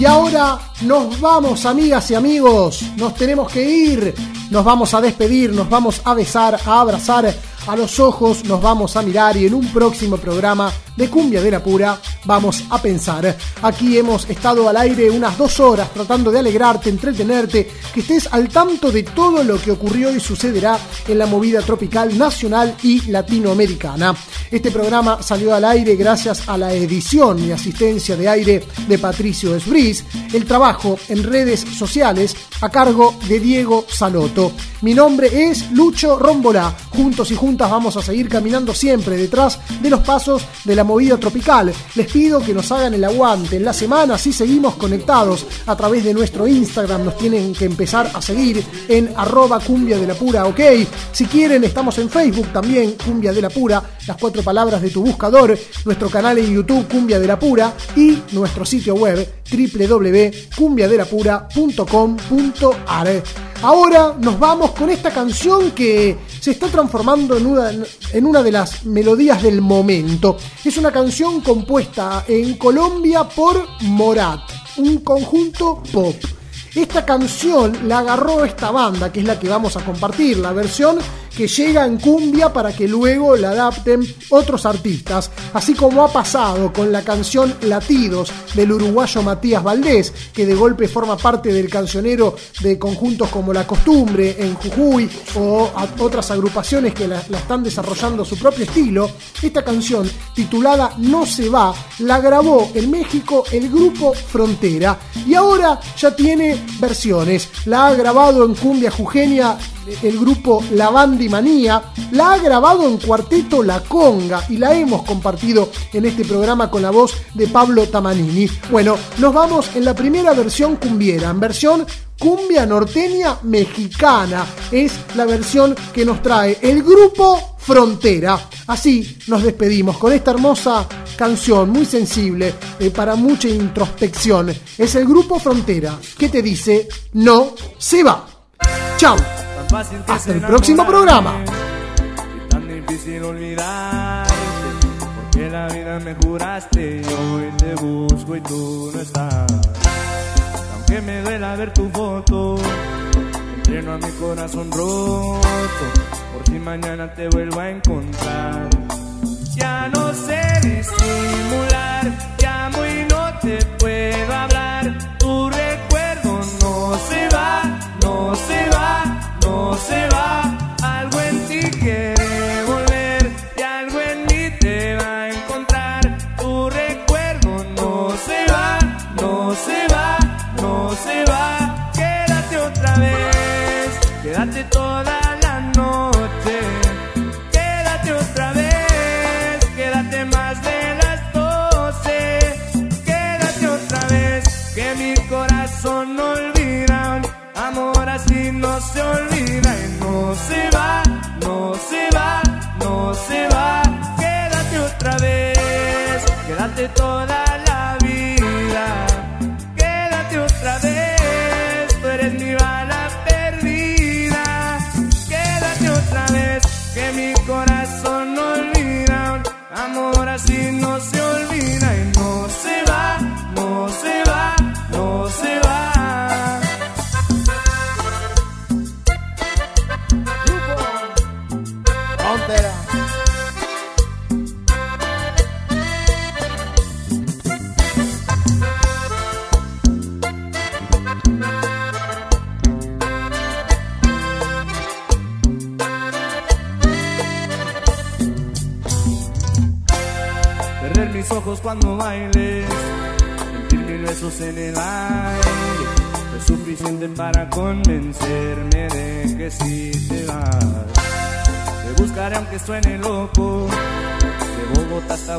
[SPEAKER 1] Y ahora nos vamos, amigas y amigos. Nos tenemos que ir. Nos vamos a despedir, nos vamos a besar, a abrazar, a los ojos nos vamos a mirar y en un próximo programa de Cumbia de la Pura vamos a pensar. Aquí hemos estado al aire unas dos horas tratando de alegrarte, entretenerte, que estés al tanto de todo lo que ocurrió y sucederá en la movida tropical nacional y latinoamericana. Este programa salió al aire gracias a la edición y asistencia de aire de Patricio Esbris, el trabajo en redes sociales a cargo de Diego Saloto. Mi nombre es Lucho Rombolá. Juntos y juntas vamos a seguir caminando siempre detrás de los pasos de la movida tropical. Les pido que nos hagan el aguante en la semana, si seguimos conectados a través de nuestro Instagram, nos tienen que empezar a seguir en arroba cumbia de la pura, ok. Si quieren, estamos en Facebook también, cumbia de la pura, las cuatro palabras de tu buscador, nuestro canal en YouTube, cumbia de la pura, y nuestro sitio web www.cumbiadelapura.com.ar. Ahora nos vamos con esta canción que se está transformando en una, en una de las melodías del momento. Es una canción compuesta en Colombia por Morat, un conjunto pop. Esta canción la agarró esta banda, que es la que vamos a compartir, la versión que llega en cumbia para que luego la adapten otros artistas, así como ha pasado con la canción Latidos del uruguayo Matías Valdés, que de golpe forma parte del cancionero de conjuntos como La Costumbre en Jujuy o otras agrupaciones que la, están desarrollando su propio estilo. Esta canción titulada No se va la grabó en México el grupo Frontera y ahora ya tiene versiones. La ha grabado en cumbia jujeña el grupo La Bandi La ha grabado en cuarteto La Conga y la hemos compartido en este programa con la voz de Pablo Tamanini. Bueno, nos vamos en la primera versión cumbiera, en versión cumbia norteña mexicana. Es la versión que nos trae el grupo Frontera. Así nos despedimos con esta hermosa canción muy sensible eh, para mucha introspección. Es el grupo Frontera que te dice no se va. Chao. Hasta el próximo programa.
[SPEAKER 9] tan difícil olvidarte Porque la vida me juraste y hoy te busco y tú no estás. Aunque me duela ver tu foto Entreno a mi corazón roto Por si mañana te vuelvo a encontrar. Ya no sé disimular Llamo y no te puedo hablar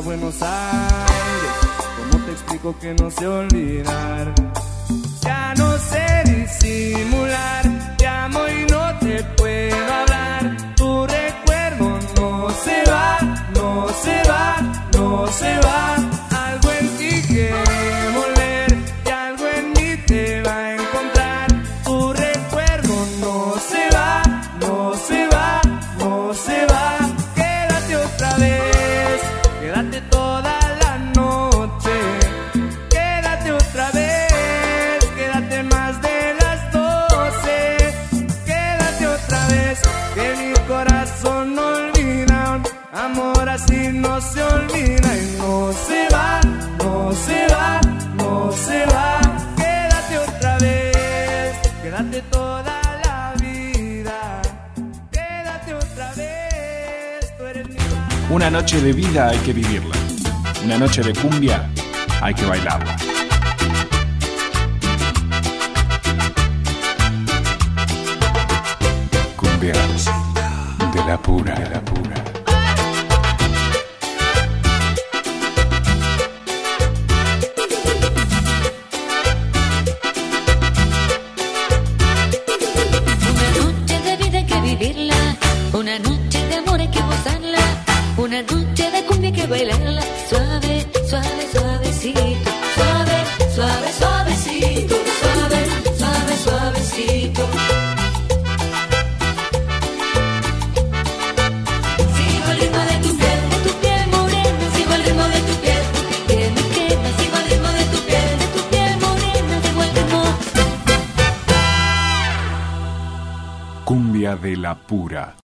[SPEAKER 9] Buenos Aires. ¿Cómo te explico que no sé olvidar?